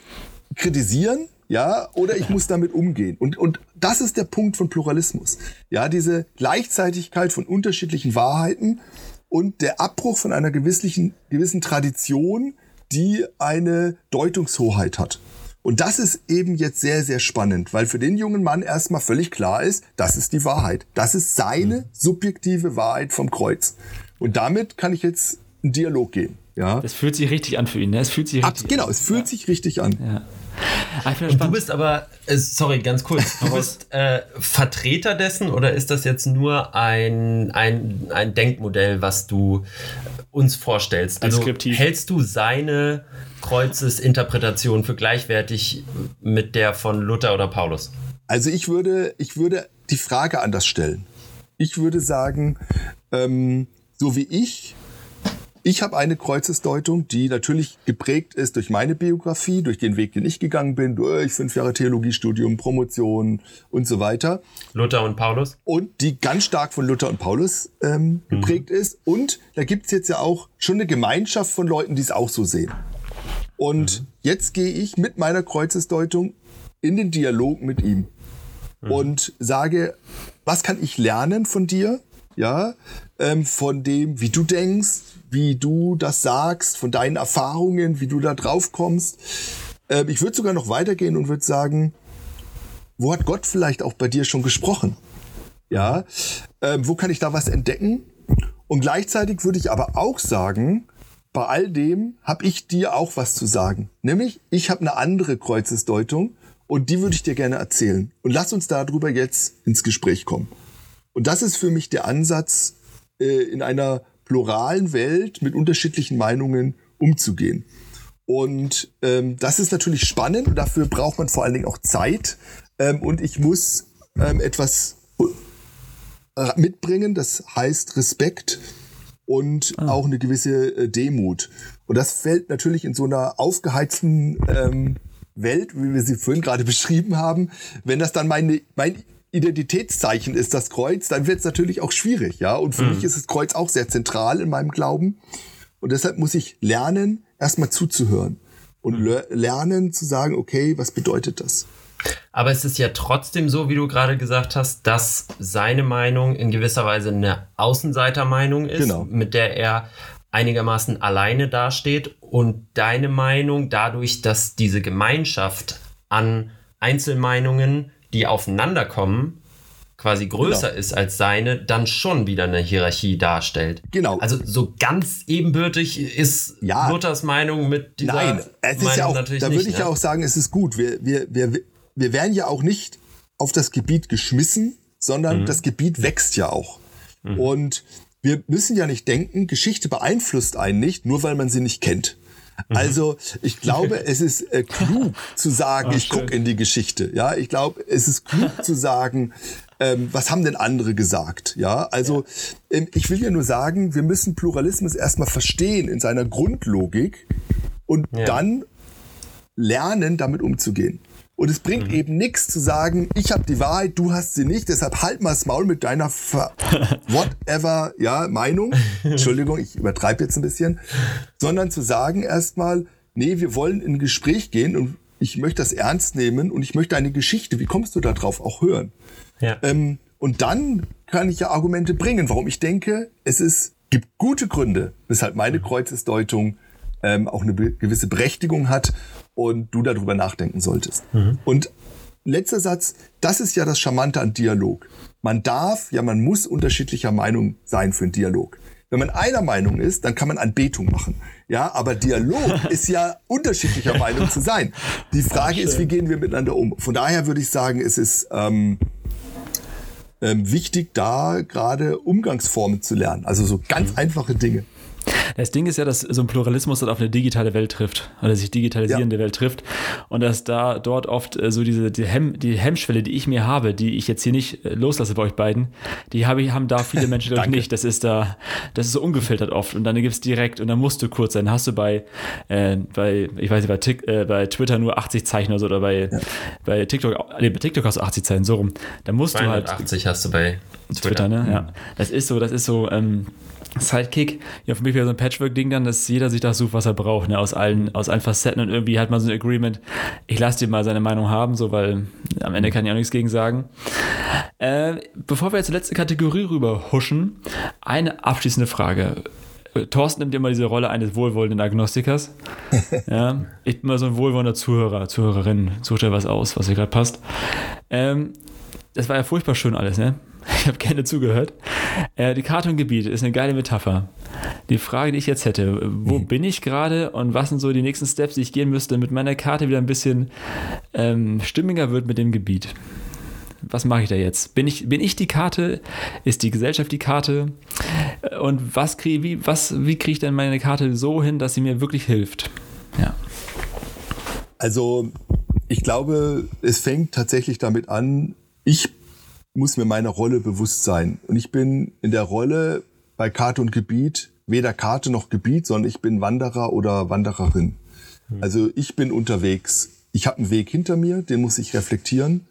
kritisieren, ja, oder ich muss damit umgehen. Und, und das ist der Punkt von Pluralismus. Ja, diese Gleichzeitigkeit von unterschiedlichen Wahrheiten und der Abbruch von einer gewissen, gewissen Tradition, die eine Deutungshoheit hat. Und das ist eben jetzt sehr, sehr spannend, weil für den jungen Mann erstmal völlig klar ist, das ist die Wahrheit. Das ist seine mhm. subjektive Wahrheit vom Kreuz. Und damit kann ich jetzt einen Dialog gehen. Ja. Das fühlt sich richtig an für ihn. Ne? Es fühlt sich richtig Genau, an. es fühlt ja. sich richtig an. Ja. (laughs) Ah, Und du bist aber, äh, sorry, ganz kurz, du bist äh, Vertreter dessen oder ist das jetzt nur ein, ein, ein Denkmodell, was du uns vorstellst? Also hältst du seine Kreuzesinterpretation für gleichwertig mit der von Luther oder Paulus? Also ich würde, ich würde die Frage anders stellen. Ich würde sagen, ähm, so wie ich ich habe eine Kreuzesdeutung, die natürlich geprägt ist durch meine Biografie, durch den Weg, den ich gegangen bin, durch fünf Jahre Theologiestudium, Promotion und so weiter. Luther und Paulus. Und die ganz stark von Luther und Paulus ähm, mhm. geprägt mhm. ist. Und da gibt's jetzt ja auch schon eine Gemeinschaft von Leuten, die es auch so sehen. Und mhm. jetzt gehe ich mit meiner Kreuzesdeutung in den Dialog mit ihm mhm. und sage, was kann ich lernen von dir? Ja, ähm, von dem, wie du denkst, wie du das sagst, von deinen Erfahrungen, wie du da drauf kommst. Ähm, ich würde sogar noch weitergehen und würde sagen, wo hat Gott vielleicht auch bei dir schon gesprochen? Ja, ähm, wo kann ich da was entdecken? Und gleichzeitig würde ich aber auch sagen, bei all dem habe ich dir auch was zu sagen. Nämlich, ich habe eine andere Kreuzesdeutung und die würde ich dir gerne erzählen. Und lass uns darüber jetzt ins Gespräch kommen. Und das ist für mich der Ansatz äh, in einer pluralen Welt mit unterschiedlichen Meinungen umzugehen. Und ähm, das ist natürlich spannend und dafür braucht man vor allen Dingen auch Zeit. Ähm, und ich muss ähm, etwas äh, mitbringen, das heißt Respekt und ah. auch eine gewisse äh, Demut. Und das fällt natürlich in so einer aufgeheizten ähm, Welt, wie wir sie vorhin gerade (laughs) beschrieben haben, wenn das dann meine, mein Identitätszeichen ist, das Kreuz, dann wird es natürlich auch schwierig, ja. Und für mhm. mich ist das Kreuz auch sehr zentral in meinem Glauben. Und deshalb muss ich lernen, erstmal zuzuhören und mhm. lernen zu sagen, okay, was bedeutet das? Aber es ist ja trotzdem so, wie du gerade gesagt hast, dass seine Meinung in gewisser Weise eine Außenseitermeinung ist, genau. mit der er einigermaßen alleine dasteht und deine Meinung dadurch, dass diese Gemeinschaft an Einzelmeinungen, die aufeinander kommen, quasi größer genau. ist als seine, dann schon wieder eine Hierarchie darstellt. Genau. Also so ganz ebenbürtig ist ja. Luthers Meinung mit dieser Nein, es ist Meinung ja auch, natürlich da würde ich ne? ja auch sagen, es ist gut. Wir, wir, wir, wir werden ja auch nicht auf das Gebiet geschmissen, sondern mhm. das Gebiet wächst ja auch. Mhm. Und wir müssen ja nicht denken, Geschichte beeinflusst einen nicht, nur weil man sie nicht kennt. Mhm. Also ich glaube, es ist äh, klug (laughs) zu sagen, oh, ich gucke in die Geschichte. Ja, ich glaube, es ist klug zu sagen, ähm, was haben denn andere gesagt? Ja, also ja. Ähm, ich will ja nur sagen, wir müssen Pluralismus erstmal verstehen in seiner Grundlogik und ja. dann lernen, damit umzugehen. Und es bringt mhm. eben nichts zu sagen, ich habe die Wahrheit, du hast sie nicht, deshalb halt mal das Maul mit deiner Ver (laughs) whatever ja, Meinung. Entschuldigung, ich übertreibe jetzt ein bisschen. Sondern zu sagen erstmal, nee, wir wollen in ein Gespräch gehen und ich möchte das ernst nehmen und ich möchte eine Geschichte, wie kommst du da drauf, auch hören. Ja. Ähm, und dann kann ich ja Argumente bringen, warum ich denke, es ist, gibt gute Gründe, weshalb meine mhm. Kreuzesdeutung ähm, auch eine gewisse Berechtigung hat und du darüber nachdenken solltest. Mhm. Und letzter Satz, das ist ja das Charmante an Dialog. Man darf, ja, man muss unterschiedlicher Meinung sein für einen Dialog. Wenn man einer Meinung ist, dann kann man Anbetung machen. Ja, aber Dialog (laughs) ist ja unterschiedlicher Meinung zu sein. Die Frage ist, wie gehen wir miteinander um? Von daher würde ich sagen, es ist ähm, ähm, wichtig, da gerade Umgangsformen zu lernen. Also so ganz mhm. einfache Dinge. Das Ding ist ja, dass so ein Pluralismus dann auf eine digitale Welt trifft oder sich digitalisierende ja. Welt trifft und dass da dort oft äh, so diese die, Hemm, die Hemmschwelle, die ich mir habe, die ich jetzt hier nicht äh, loslasse bei euch beiden, die habe, haben da viele (laughs) Menschen glaube ich nicht. Das ist da, das ist so ungefiltert oft und dann gibt es direkt und dann musst du kurz sein. Hast du bei, äh, bei ich weiß nicht, bei, Tick, äh, bei Twitter nur 80 Zeichen oder so oder bei, ja. bei TikTok, nee, bei TikTok hast du 80 Zeichen, so rum. Da musst du halt. 80 hast du bei Twitter, Twitter ne? Ja. Das ist so, das ist so, ähm, Sidekick, ja, für mich wäre so ein Patchwork-Ding dann, dass jeder sich das sucht, was er braucht, ne, aus allen, aus allen Facetten und irgendwie hat man so ein Agreement, ich lasse dir mal seine Meinung haben, so, weil am Ende kann ich auch nichts gegen sagen. Äh, bevor wir jetzt zur letzten Kategorie rüber huschen, eine abschließende Frage. Thorsten nimmt immer diese Rolle eines wohlwollenden Agnostikers. (laughs) ja, ich bin mal so ein wohlwollender Zuhörer, Zuhörerin, sucht dir was aus, was dir gerade passt. Ähm, das war ja furchtbar schön alles, ne? Ich habe gerne zugehört. Äh, die Karte und Gebiet ist eine geile Metapher. Die Frage, die ich jetzt hätte, wo mhm. bin ich gerade und was sind so die nächsten Steps, die ich gehen müsste, damit meine Karte wieder ein bisschen ähm, stimmiger wird mit dem Gebiet? Was mache ich da jetzt? Bin ich, bin ich die Karte? Ist die Gesellschaft die Karte? Und was krieg, wie, was, wie kriege ich denn meine Karte so hin, dass sie mir wirklich hilft? Ja. Also, ich glaube, es fängt tatsächlich damit an, ich muss mir meiner Rolle bewusst sein. Und ich bin in der Rolle bei Karte und Gebiet weder Karte noch Gebiet, sondern ich bin Wanderer oder Wandererin. Hm. Also ich bin unterwegs. Ich habe einen Weg hinter mir, den muss ich reflektieren.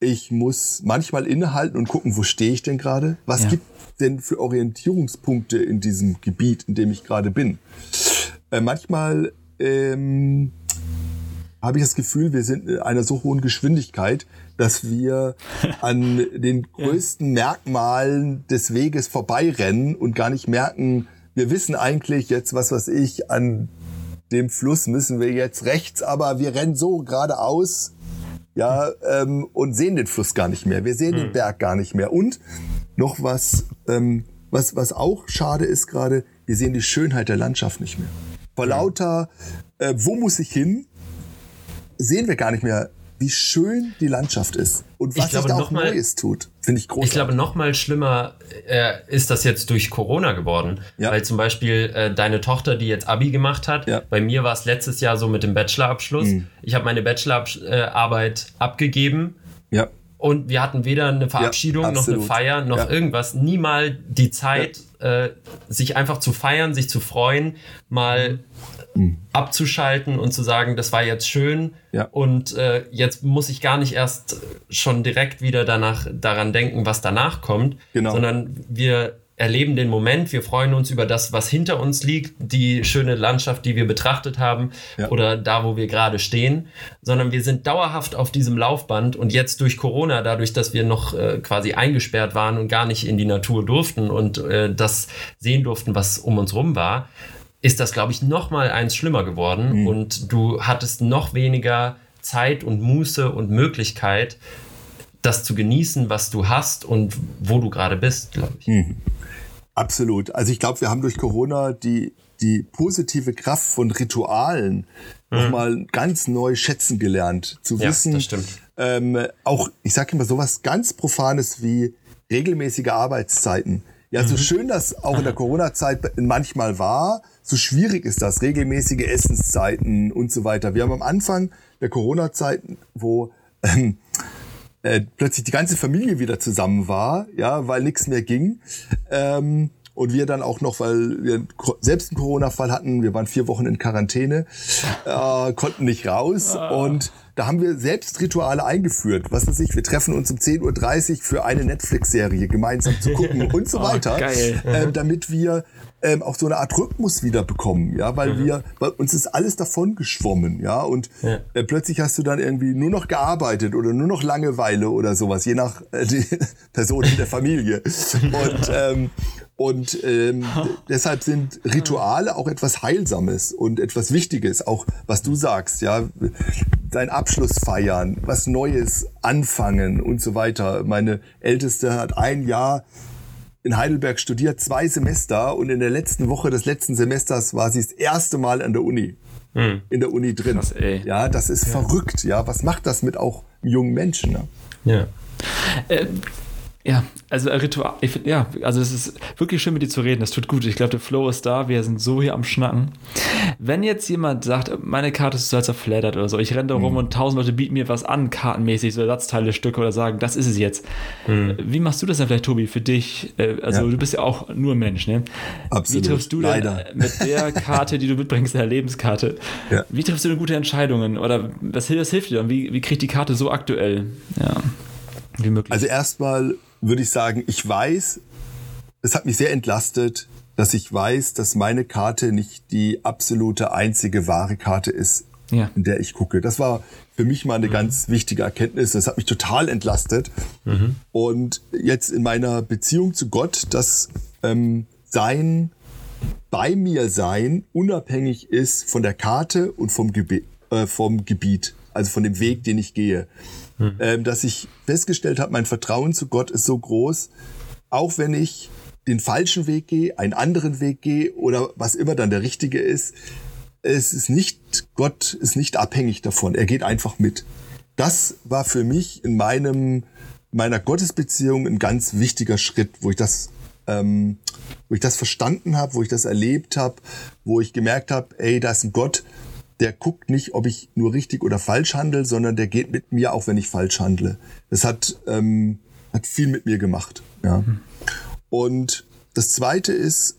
Ich muss manchmal innehalten und gucken, wo stehe ich denn gerade? Was ja. gibt denn für Orientierungspunkte in diesem Gebiet, in dem ich gerade bin? Äh, manchmal ähm, habe ich das Gefühl, wir sind in einer so hohen Geschwindigkeit, dass wir an den (laughs) größten. Merkmalen des Weges vorbeirennen und gar nicht merken, wir wissen eigentlich jetzt, was weiß ich, an dem Fluss müssen wir jetzt rechts, aber wir rennen so geradeaus, ja, ähm, und sehen den Fluss gar nicht mehr. Wir sehen mhm. den Berg gar nicht mehr. Und noch was, ähm, was, was auch schade ist gerade, wir sehen die Schönheit der Landschaft nicht mehr. Vor lauter, äh, wo muss ich hin, sehen wir gar nicht mehr wie schön die Landschaft ist und was sich da auch mal, Neues tut. Finde ich großartig. Ich glaube, noch mal schlimmer äh, ist das jetzt durch Corona geworden. Ja. Weil zum Beispiel äh, deine Tochter, die jetzt Abi gemacht hat, ja. bei mir war es letztes Jahr so mit dem Bachelorabschluss. Mhm. Ich habe meine Bachelorarbeit abgegeben. Ja. Und wir hatten weder eine Verabschiedung, ja, noch eine Feier, noch irgendwas. Nie mal die Zeit, äh, sich einfach zu feiern, sich zu freuen, mal mhm. abzuschalten und zu sagen, das war jetzt schön ja. und äh, jetzt muss ich gar nicht erst schon direkt wieder danach daran denken, was danach kommt, genau. sondern wir erleben den Moment, wir freuen uns über das, was hinter uns liegt, die schöne Landschaft, die wir betrachtet haben ja. oder da, wo wir gerade stehen, sondern wir sind dauerhaft auf diesem Laufband und jetzt durch Corona, dadurch, dass wir noch äh, quasi eingesperrt waren und gar nicht in die Natur durften und äh, das sehen durften, was um uns rum war, ist das, glaube ich, noch mal eins schlimmer geworden mhm. und du hattest noch weniger Zeit und Muße und Möglichkeit, das zu genießen, was du hast und wo du gerade bist, glaube ich. Mhm. Absolut. Also ich glaube, wir haben durch Corona die, die positive Kraft von Ritualen mhm. nochmal ganz neu schätzen gelernt. Zu ja, wissen, das stimmt. Ähm, auch, ich sage immer sowas ganz Profanes wie regelmäßige Arbeitszeiten. Ja, mhm. so schön das auch in der Corona-Zeit manchmal war, so schwierig ist das, regelmäßige Essenszeiten und so weiter. Wir haben am Anfang der Corona-Zeit, wo ähm, äh, plötzlich die ganze Familie wieder zusammen war, ja, weil nichts mehr ging. Ähm, und wir dann auch noch, weil wir selbst einen Corona-Fall hatten, wir waren vier Wochen in Quarantäne, (laughs) äh, konnten nicht raus ah. und da haben wir selbst Rituale eingeführt. Was weiß ich, wir treffen uns um 10.30 Uhr für eine Netflix-Serie gemeinsam zu gucken (laughs) und so oh, weiter. Oh. Äh, damit wir ähm, auch so eine Art Rhythmus wieder bekommen, ja, weil mhm. wir, weil uns ist alles davon geschwommen, ja, und ja. Äh, plötzlich hast du dann irgendwie nur noch gearbeitet oder nur noch Langeweile oder sowas, je nach äh, die (laughs) Person in der Familie. und ähm, und ähm, (laughs) deshalb sind Rituale auch etwas Heilsames und etwas Wichtiges, auch was du sagst, ja, dein Abschluss feiern, was Neues anfangen und so weiter. Meine Älteste hat ein Jahr in Heidelberg studiert, zwei Semester und in der letzten Woche des letzten Semesters war sie das erste Mal an der Uni. Hm. In der Uni drin. Krass, ja, das ist ja. verrückt. Ja, was macht das mit auch jungen Menschen? Ne? Ja. Äh, ja, also Ritual, ich find, ja, also es ist wirklich schön mit dir zu reden, das tut gut. Ich glaube, der Flow ist da, wir sind so hier am Schnacken. Wenn jetzt jemand sagt, meine Karte ist total zerfleddert oder so, ich renne da rum mhm. und tausend Leute bieten mir was an, kartenmäßig, so Ersatzteile, Stücke oder sagen, das ist es jetzt. Mhm. Wie machst du das denn vielleicht, Tobi, für dich? Äh, also ja. du bist ja auch nur Mensch, ne? Absolut. Wie triffst du Leider. denn mit der Karte, die du mitbringst, der Lebenskarte, ja. wie triffst du denn gute Entscheidungen oder was, was hilft dir dann? Wie, wie kriegt die Karte so aktuell? Ja. Wie möglich? Also erstmal würde ich sagen, ich weiß, es hat mich sehr entlastet, dass ich weiß, dass meine Karte nicht die absolute einzige wahre Karte ist, ja. in der ich gucke. Das war für mich mal eine mhm. ganz wichtige Erkenntnis. Das hat mich total entlastet. Mhm. Und jetzt in meiner Beziehung zu Gott, dass ähm, sein bei mir sein unabhängig ist von der Karte und vom, Gebe äh, vom Gebiet, also von dem Weg, den ich gehe hm. ähm, dass ich festgestellt habe, mein Vertrauen zu Gott ist so groß, auch wenn ich den falschen Weg gehe, einen anderen Weg gehe oder was immer dann der richtige ist, es ist nicht, Gott ist nicht abhängig davon. Er geht einfach mit. Das war für mich in meinem, meiner Gottesbeziehung ein ganz wichtiger Schritt, wo ich das, ähm, wo ich das verstanden habe, wo ich das erlebt habe, wo ich gemerkt habe, ey, da ist ein Gott, der guckt nicht, ob ich nur richtig oder falsch handle, sondern der geht mit mir, auch wenn ich falsch handle. Das hat, ähm, hat viel mit mir gemacht. Ja. Und das Zweite ist,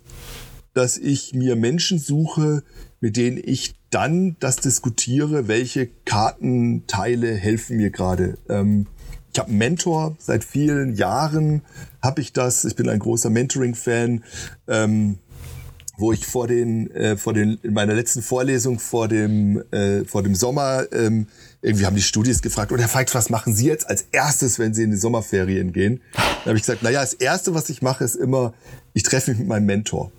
dass ich mir Menschen suche, mit denen ich dann das diskutiere, welche Kartenteile helfen mir gerade. Ähm, ich habe einen Mentor, seit vielen Jahren habe ich das. Ich bin ein großer Mentoring-Fan. Ähm, wo ich vor den, äh, vor den, in meiner letzten Vorlesung vor dem, äh, vor dem Sommer, ähm, irgendwie haben die Studis gefragt, und Herr Feix, was machen Sie jetzt als erstes, wenn Sie in die Sommerferien gehen? Da habe ich gesagt, naja, das erste, was ich mache, ist immer, ich treffe mich mit meinem Mentor.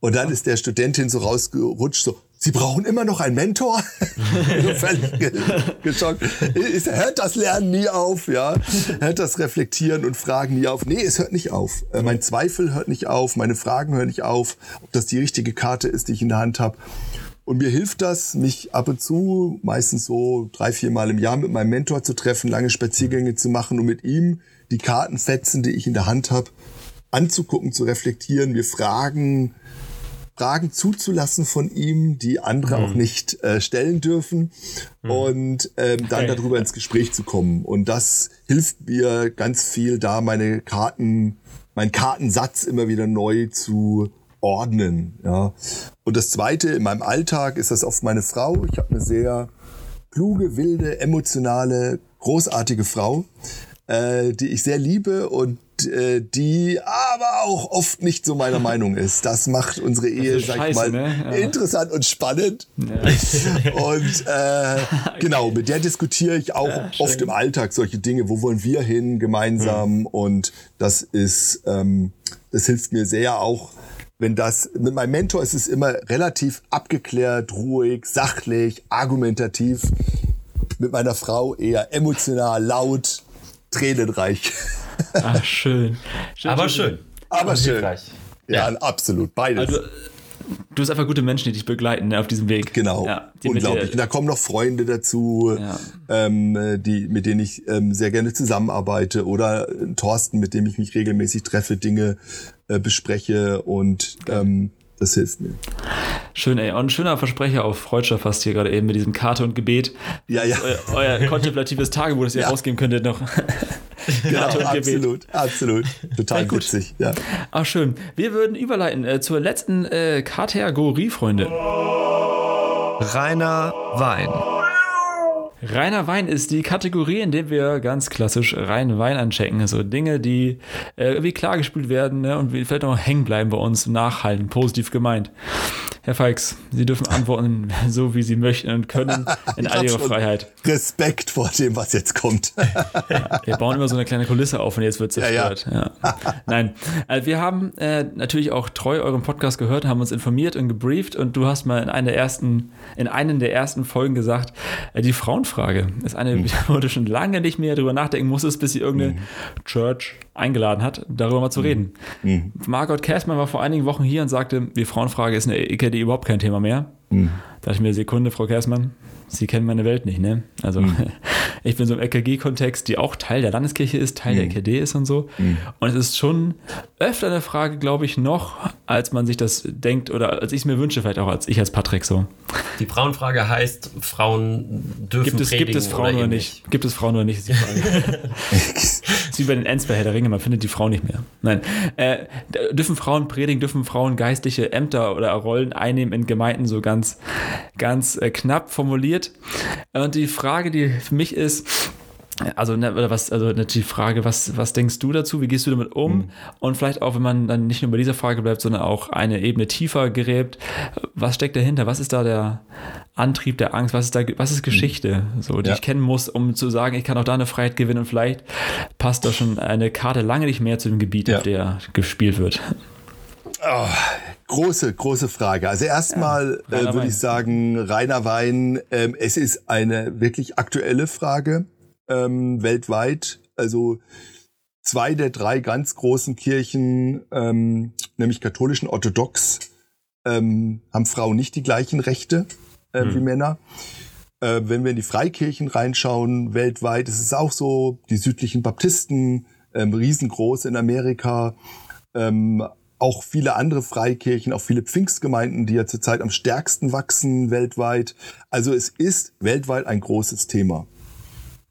Und dann ist der Studentin so rausgerutscht, so, Sie brauchen immer noch einen Mentor? (laughs) so völlig geschockt. hört das Lernen nie auf, ja? Hört das Reflektieren und Fragen nie auf? Nee, es hört nicht auf. Äh, mein Zweifel hört nicht auf, meine Fragen hören nicht auf, ob das die richtige Karte ist, die ich in der Hand habe. Und mir hilft das, mich ab und zu, meistens so drei, vier Mal im Jahr mit meinem Mentor zu treffen, lange Spaziergänge zu machen und mit ihm die Kartenfetzen, die ich in der Hand habe, anzugucken, zu reflektieren, mir Fragen Fragen zuzulassen von ihm, die andere mhm. auch nicht äh, stellen dürfen mhm. und ähm, dann okay. darüber ins Gespräch zu kommen. Und das hilft mir ganz viel, da meine Karten, meinen Kartensatz immer wieder neu zu ordnen. Ja. Und das Zweite, in meinem Alltag ist das oft meine Frau. Ich habe eine sehr kluge, wilde, emotionale, großartige Frau, äh, die ich sehr liebe und äh, die aber auch oft nicht so meiner Meinung ist. Das macht unsere Ehe, sag ich mal, ne? ja. interessant und spannend. Ja. Und äh, (laughs) genau, mit der diskutiere ich auch ja, oft im Alltag solche Dinge. Wo wollen wir hin gemeinsam? Mhm. Und das ist, ähm, das hilft mir sehr auch wenn das, mit meinem Mentor ist es immer relativ abgeklärt, ruhig, sachlich, argumentativ. Mit meiner Frau eher emotional, laut, tränenreich. Ach, schön. schön Aber schön. Aber schön. Ja, ja, absolut. Beides. Also, du hast einfach gute Menschen, die dich begleiten ne, auf diesem Weg. Genau. Ja, Unglaublich. Und da kommen noch Freunde dazu, ja. ähm, die, mit denen ich ähm, sehr gerne zusammenarbeite. Oder äh, Thorsten, mit dem ich mich regelmäßig treffe, Dinge äh, bespreche und ähm, das hilft mir. Schön, ey. Und ein schöner Versprecher auf Freudscher fast hier gerade eben mit diesem Karte und Gebet. Ja, ja. Euer, euer kontemplatives Tagebuch, das ihr ja. rausgeben könntet noch. (laughs) genau, absolut, absolut. Total ja, witzig, ja. Ach, schön. Wir würden überleiten äh, zur letzten äh, Kategorie, Freunde. Rainer Wein. Reiner Wein ist die Kategorie, in der wir ganz klassisch reinen Wein anchecken. Also Dinge, die äh, irgendwie klargespielt werden ne, und vielleicht auch hängen bleiben bei uns, nachhalten, positiv gemeint. Herr Feix, Sie dürfen (laughs) antworten, so wie Sie möchten und können, in all Ihrer Freiheit. Respekt vor dem, was jetzt kommt. ja, (laughs) wir bauen immer so eine kleine Kulisse auf und jetzt wird zerstört. Ja, ja. Nein, also wir haben äh, natürlich auch treu euren Podcast gehört, haben uns informiert und gebrieft und du hast mal in einer der ersten, in einen der ersten Folgen gesagt, äh, die Frauenfrage ist eine, mhm. (laughs) wo du schon lange nicht mehr drüber nachdenken musstest, bis sie irgendeine mhm. Church eingeladen hat, darüber mal zu mhm. reden. Mhm. Margot Kersmann war vor einigen Wochen hier und sagte, die Frauenfrage ist eine EKD überhaupt kein Thema mehr. Mhm. Da dachte ich mir, Sekunde, Frau Kersmann, Sie kennen meine Welt nicht, ne? Also mhm. (laughs) ich bin so im EKG-Kontext, die auch Teil der Landeskirche ist, Teil mhm. der EKD ist und so. Mhm. Und es ist schon öfter eine Frage, glaube ich, noch, als man sich das denkt oder als ich es mir wünsche, vielleicht auch als ich als Patrick so. Die Frauenfrage heißt, Frauen dürfen gibt es, gibt es Frauen oder, oder nicht? Gibt es Frauen oder nicht, (laughs) (laughs) wie bei den Ents bei Herr der Ringe, man findet die Frau nicht mehr. Nein. Äh, dürfen Frauen predigen, dürfen Frauen geistliche Ämter oder Rollen einnehmen in Gemeinden, so ganz, ganz äh, knapp formuliert. Und die Frage, die für mich ist, also, ne, oder was, also natürlich die Frage, was, was denkst du dazu? Wie gehst du damit um? Mhm. Und vielleicht auch, wenn man dann nicht nur bei dieser Frage bleibt, sondern auch eine Ebene tiefer gräbt, was steckt dahinter? Was ist da der Antrieb der Angst? Was ist da, was ist Geschichte, so, die ja. ich kennen muss, um zu sagen, ich kann auch da eine Freiheit gewinnen und vielleicht passt da schon eine Karte lange nicht mehr zu dem Gebiet, ja. auf der gespielt wird. Oh, große, große Frage. Also erstmal ja, äh, würde ich sagen, reiner Wein, ähm, es ist eine wirklich aktuelle Frage ähm, weltweit. Also zwei der drei ganz großen Kirchen, ähm, nämlich katholischen Orthodox, ähm, haben Frauen nicht die gleichen Rechte äh, hm. wie Männer. Äh, wenn wir in die Freikirchen reinschauen, weltweit ist es auch so, die südlichen Baptisten, ähm, riesengroß in Amerika, ähm, auch viele andere Freikirchen, auch viele Pfingstgemeinden, die ja zurzeit am stärksten wachsen weltweit. Also es ist weltweit ein großes Thema.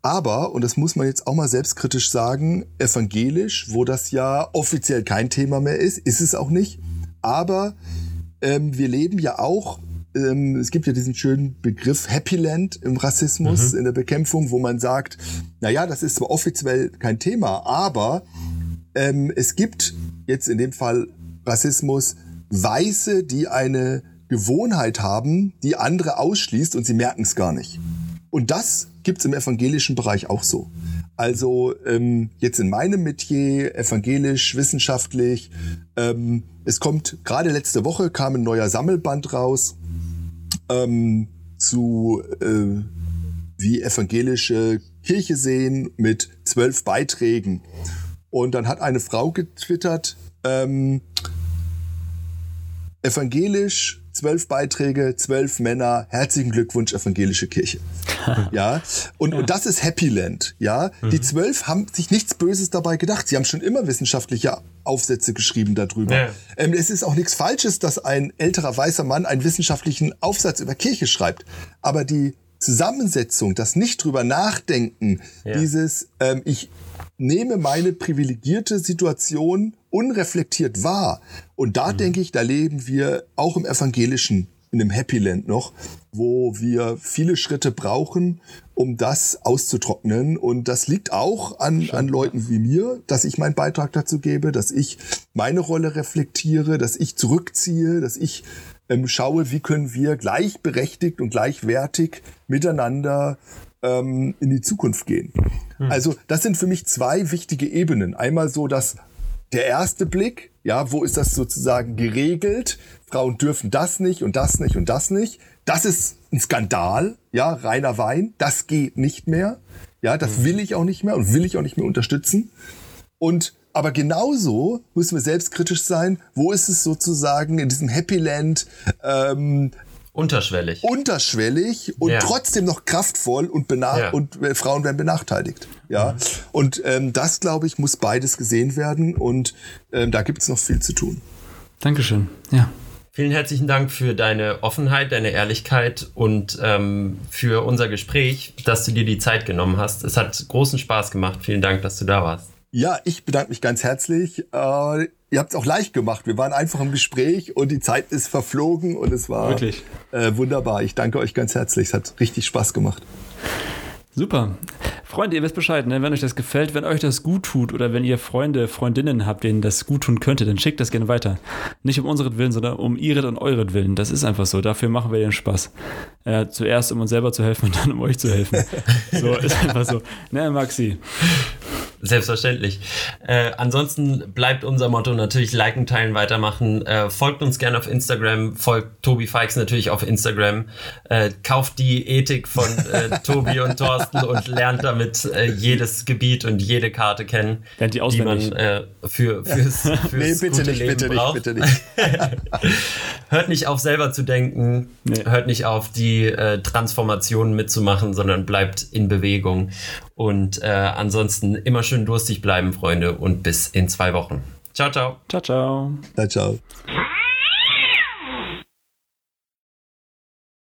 Aber, und das muss man jetzt auch mal selbstkritisch sagen, evangelisch, wo das ja offiziell kein Thema mehr ist, ist es auch nicht. Aber ähm, wir leben ja auch, ähm, es gibt ja diesen schönen Begriff Happy Land im Rassismus, mhm. in der Bekämpfung, wo man sagt, naja, das ist zwar offiziell kein Thema, aber ähm, es gibt jetzt in dem Fall Rassismus Weiße, die eine Gewohnheit haben, die andere ausschließt und sie merken es gar nicht. Und das gibt's im evangelischen Bereich auch so. Also ähm, jetzt in meinem Metier, evangelisch, wissenschaftlich, ähm, es kommt, gerade letzte Woche kam ein neuer Sammelband raus ähm, zu äh, wie evangelische Kirche sehen mit zwölf Beiträgen. Und dann hat eine Frau getwittert, ähm, evangelisch, zwölf Beiträge, zwölf Männer, herzlichen Glückwunsch, evangelische Kirche. (laughs) ja, und, ja. und das ist Happy Land, ja. Mhm. Die zwölf haben sich nichts Böses dabei gedacht. Sie haben schon immer wissenschaftliche Aufsätze geschrieben darüber. Ja. Ähm, es ist auch nichts Falsches, dass ein älterer weißer Mann einen wissenschaftlichen Aufsatz über Kirche schreibt. Aber die Zusammensetzung, das nicht drüber nachdenken, ja. dieses, ähm, ich nehme meine privilegierte Situation unreflektiert wahr. Und da mhm. denke ich, da leben wir auch im evangelischen in einem Happy Land noch, wo wir viele Schritte brauchen, um das auszutrocknen. Und das liegt auch an, an Leuten wie mir, dass ich meinen Beitrag dazu gebe, dass ich meine Rolle reflektiere, dass ich zurückziehe, dass ich ähm, schaue, wie können wir gleichberechtigt und gleichwertig miteinander ähm, in die Zukunft gehen. Hm. Also das sind für mich zwei wichtige Ebenen. Einmal so, dass der erste Blick, ja, wo ist das sozusagen geregelt? Frauen dürfen das nicht und das nicht und das nicht. Das ist ein Skandal, ja, reiner Wein. Das geht nicht mehr. Ja, das mhm. will ich auch nicht mehr und will ich auch nicht mehr unterstützen. Und aber genauso müssen wir selbstkritisch sein. Wo ist es sozusagen in diesem Happy Land ähm, Unterschwellig. Unterschwellig und ja. trotzdem noch kraftvoll und, ja. und äh, Frauen werden benachteiligt. Ja. Mhm. Und ähm, das, glaube ich, muss beides gesehen werden und ähm, da gibt es noch viel zu tun. Dankeschön. Ja. Vielen herzlichen Dank für deine Offenheit, deine Ehrlichkeit und ähm, für unser Gespräch, dass du dir die Zeit genommen hast. Es hat großen Spaß gemacht. Vielen Dank, dass du da warst. Ja, ich bedanke mich ganz herzlich. Äh, ihr habt es auch leicht gemacht. Wir waren einfach im Gespräch und die Zeit ist verflogen und es war Wirklich? Äh, wunderbar. Ich danke euch ganz herzlich. Es hat richtig Spaß gemacht. Super. Freunde, ihr wisst Bescheid, ne? wenn euch das gefällt, wenn euch das gut tut oder wenn ihr Freunde, Freundinnen habt, denen das gut tun könnte, dann schickt das gerne weiter. Nicht um unseren Willen, sondern um ihret und euret Willen. Das ist einfach so. Dafür machen wir den Spaß. Äh, zuerst, um uns selber zu helfen und dann, um euch zu helfen. (laughs) so, ist einfach so. Ne, Maxi? Selbstverständlich. Äh, ansonsten bleibt unser Motto natürlich liken, teilen, weitermachen. Äh, folgt uns gerne auf Instagram, folgt Tobi Fikes natürlich auf Instagram. Äh, kauft die Ethik von äh, (laughs) Tobi und Thorsten und lernt damit äh, jedes Gebiet und jede Karte kennen, lernt die, die man äh, für, fürs, fürs nee, bitte gute nicht, Leben bitte braucht. Nicht, bitte (laughs) nicht. hört nicht auf selber zu denken, nee. hört nicht auf die Transformationen mitzumachen, sondern bleibt in Bewegung. Und äh, ansonsten immer schön durstig bleiben, Freunde, und bis in zwei Wochen. Ciao, ciao. Ciao, ciao. Ciao, ciao.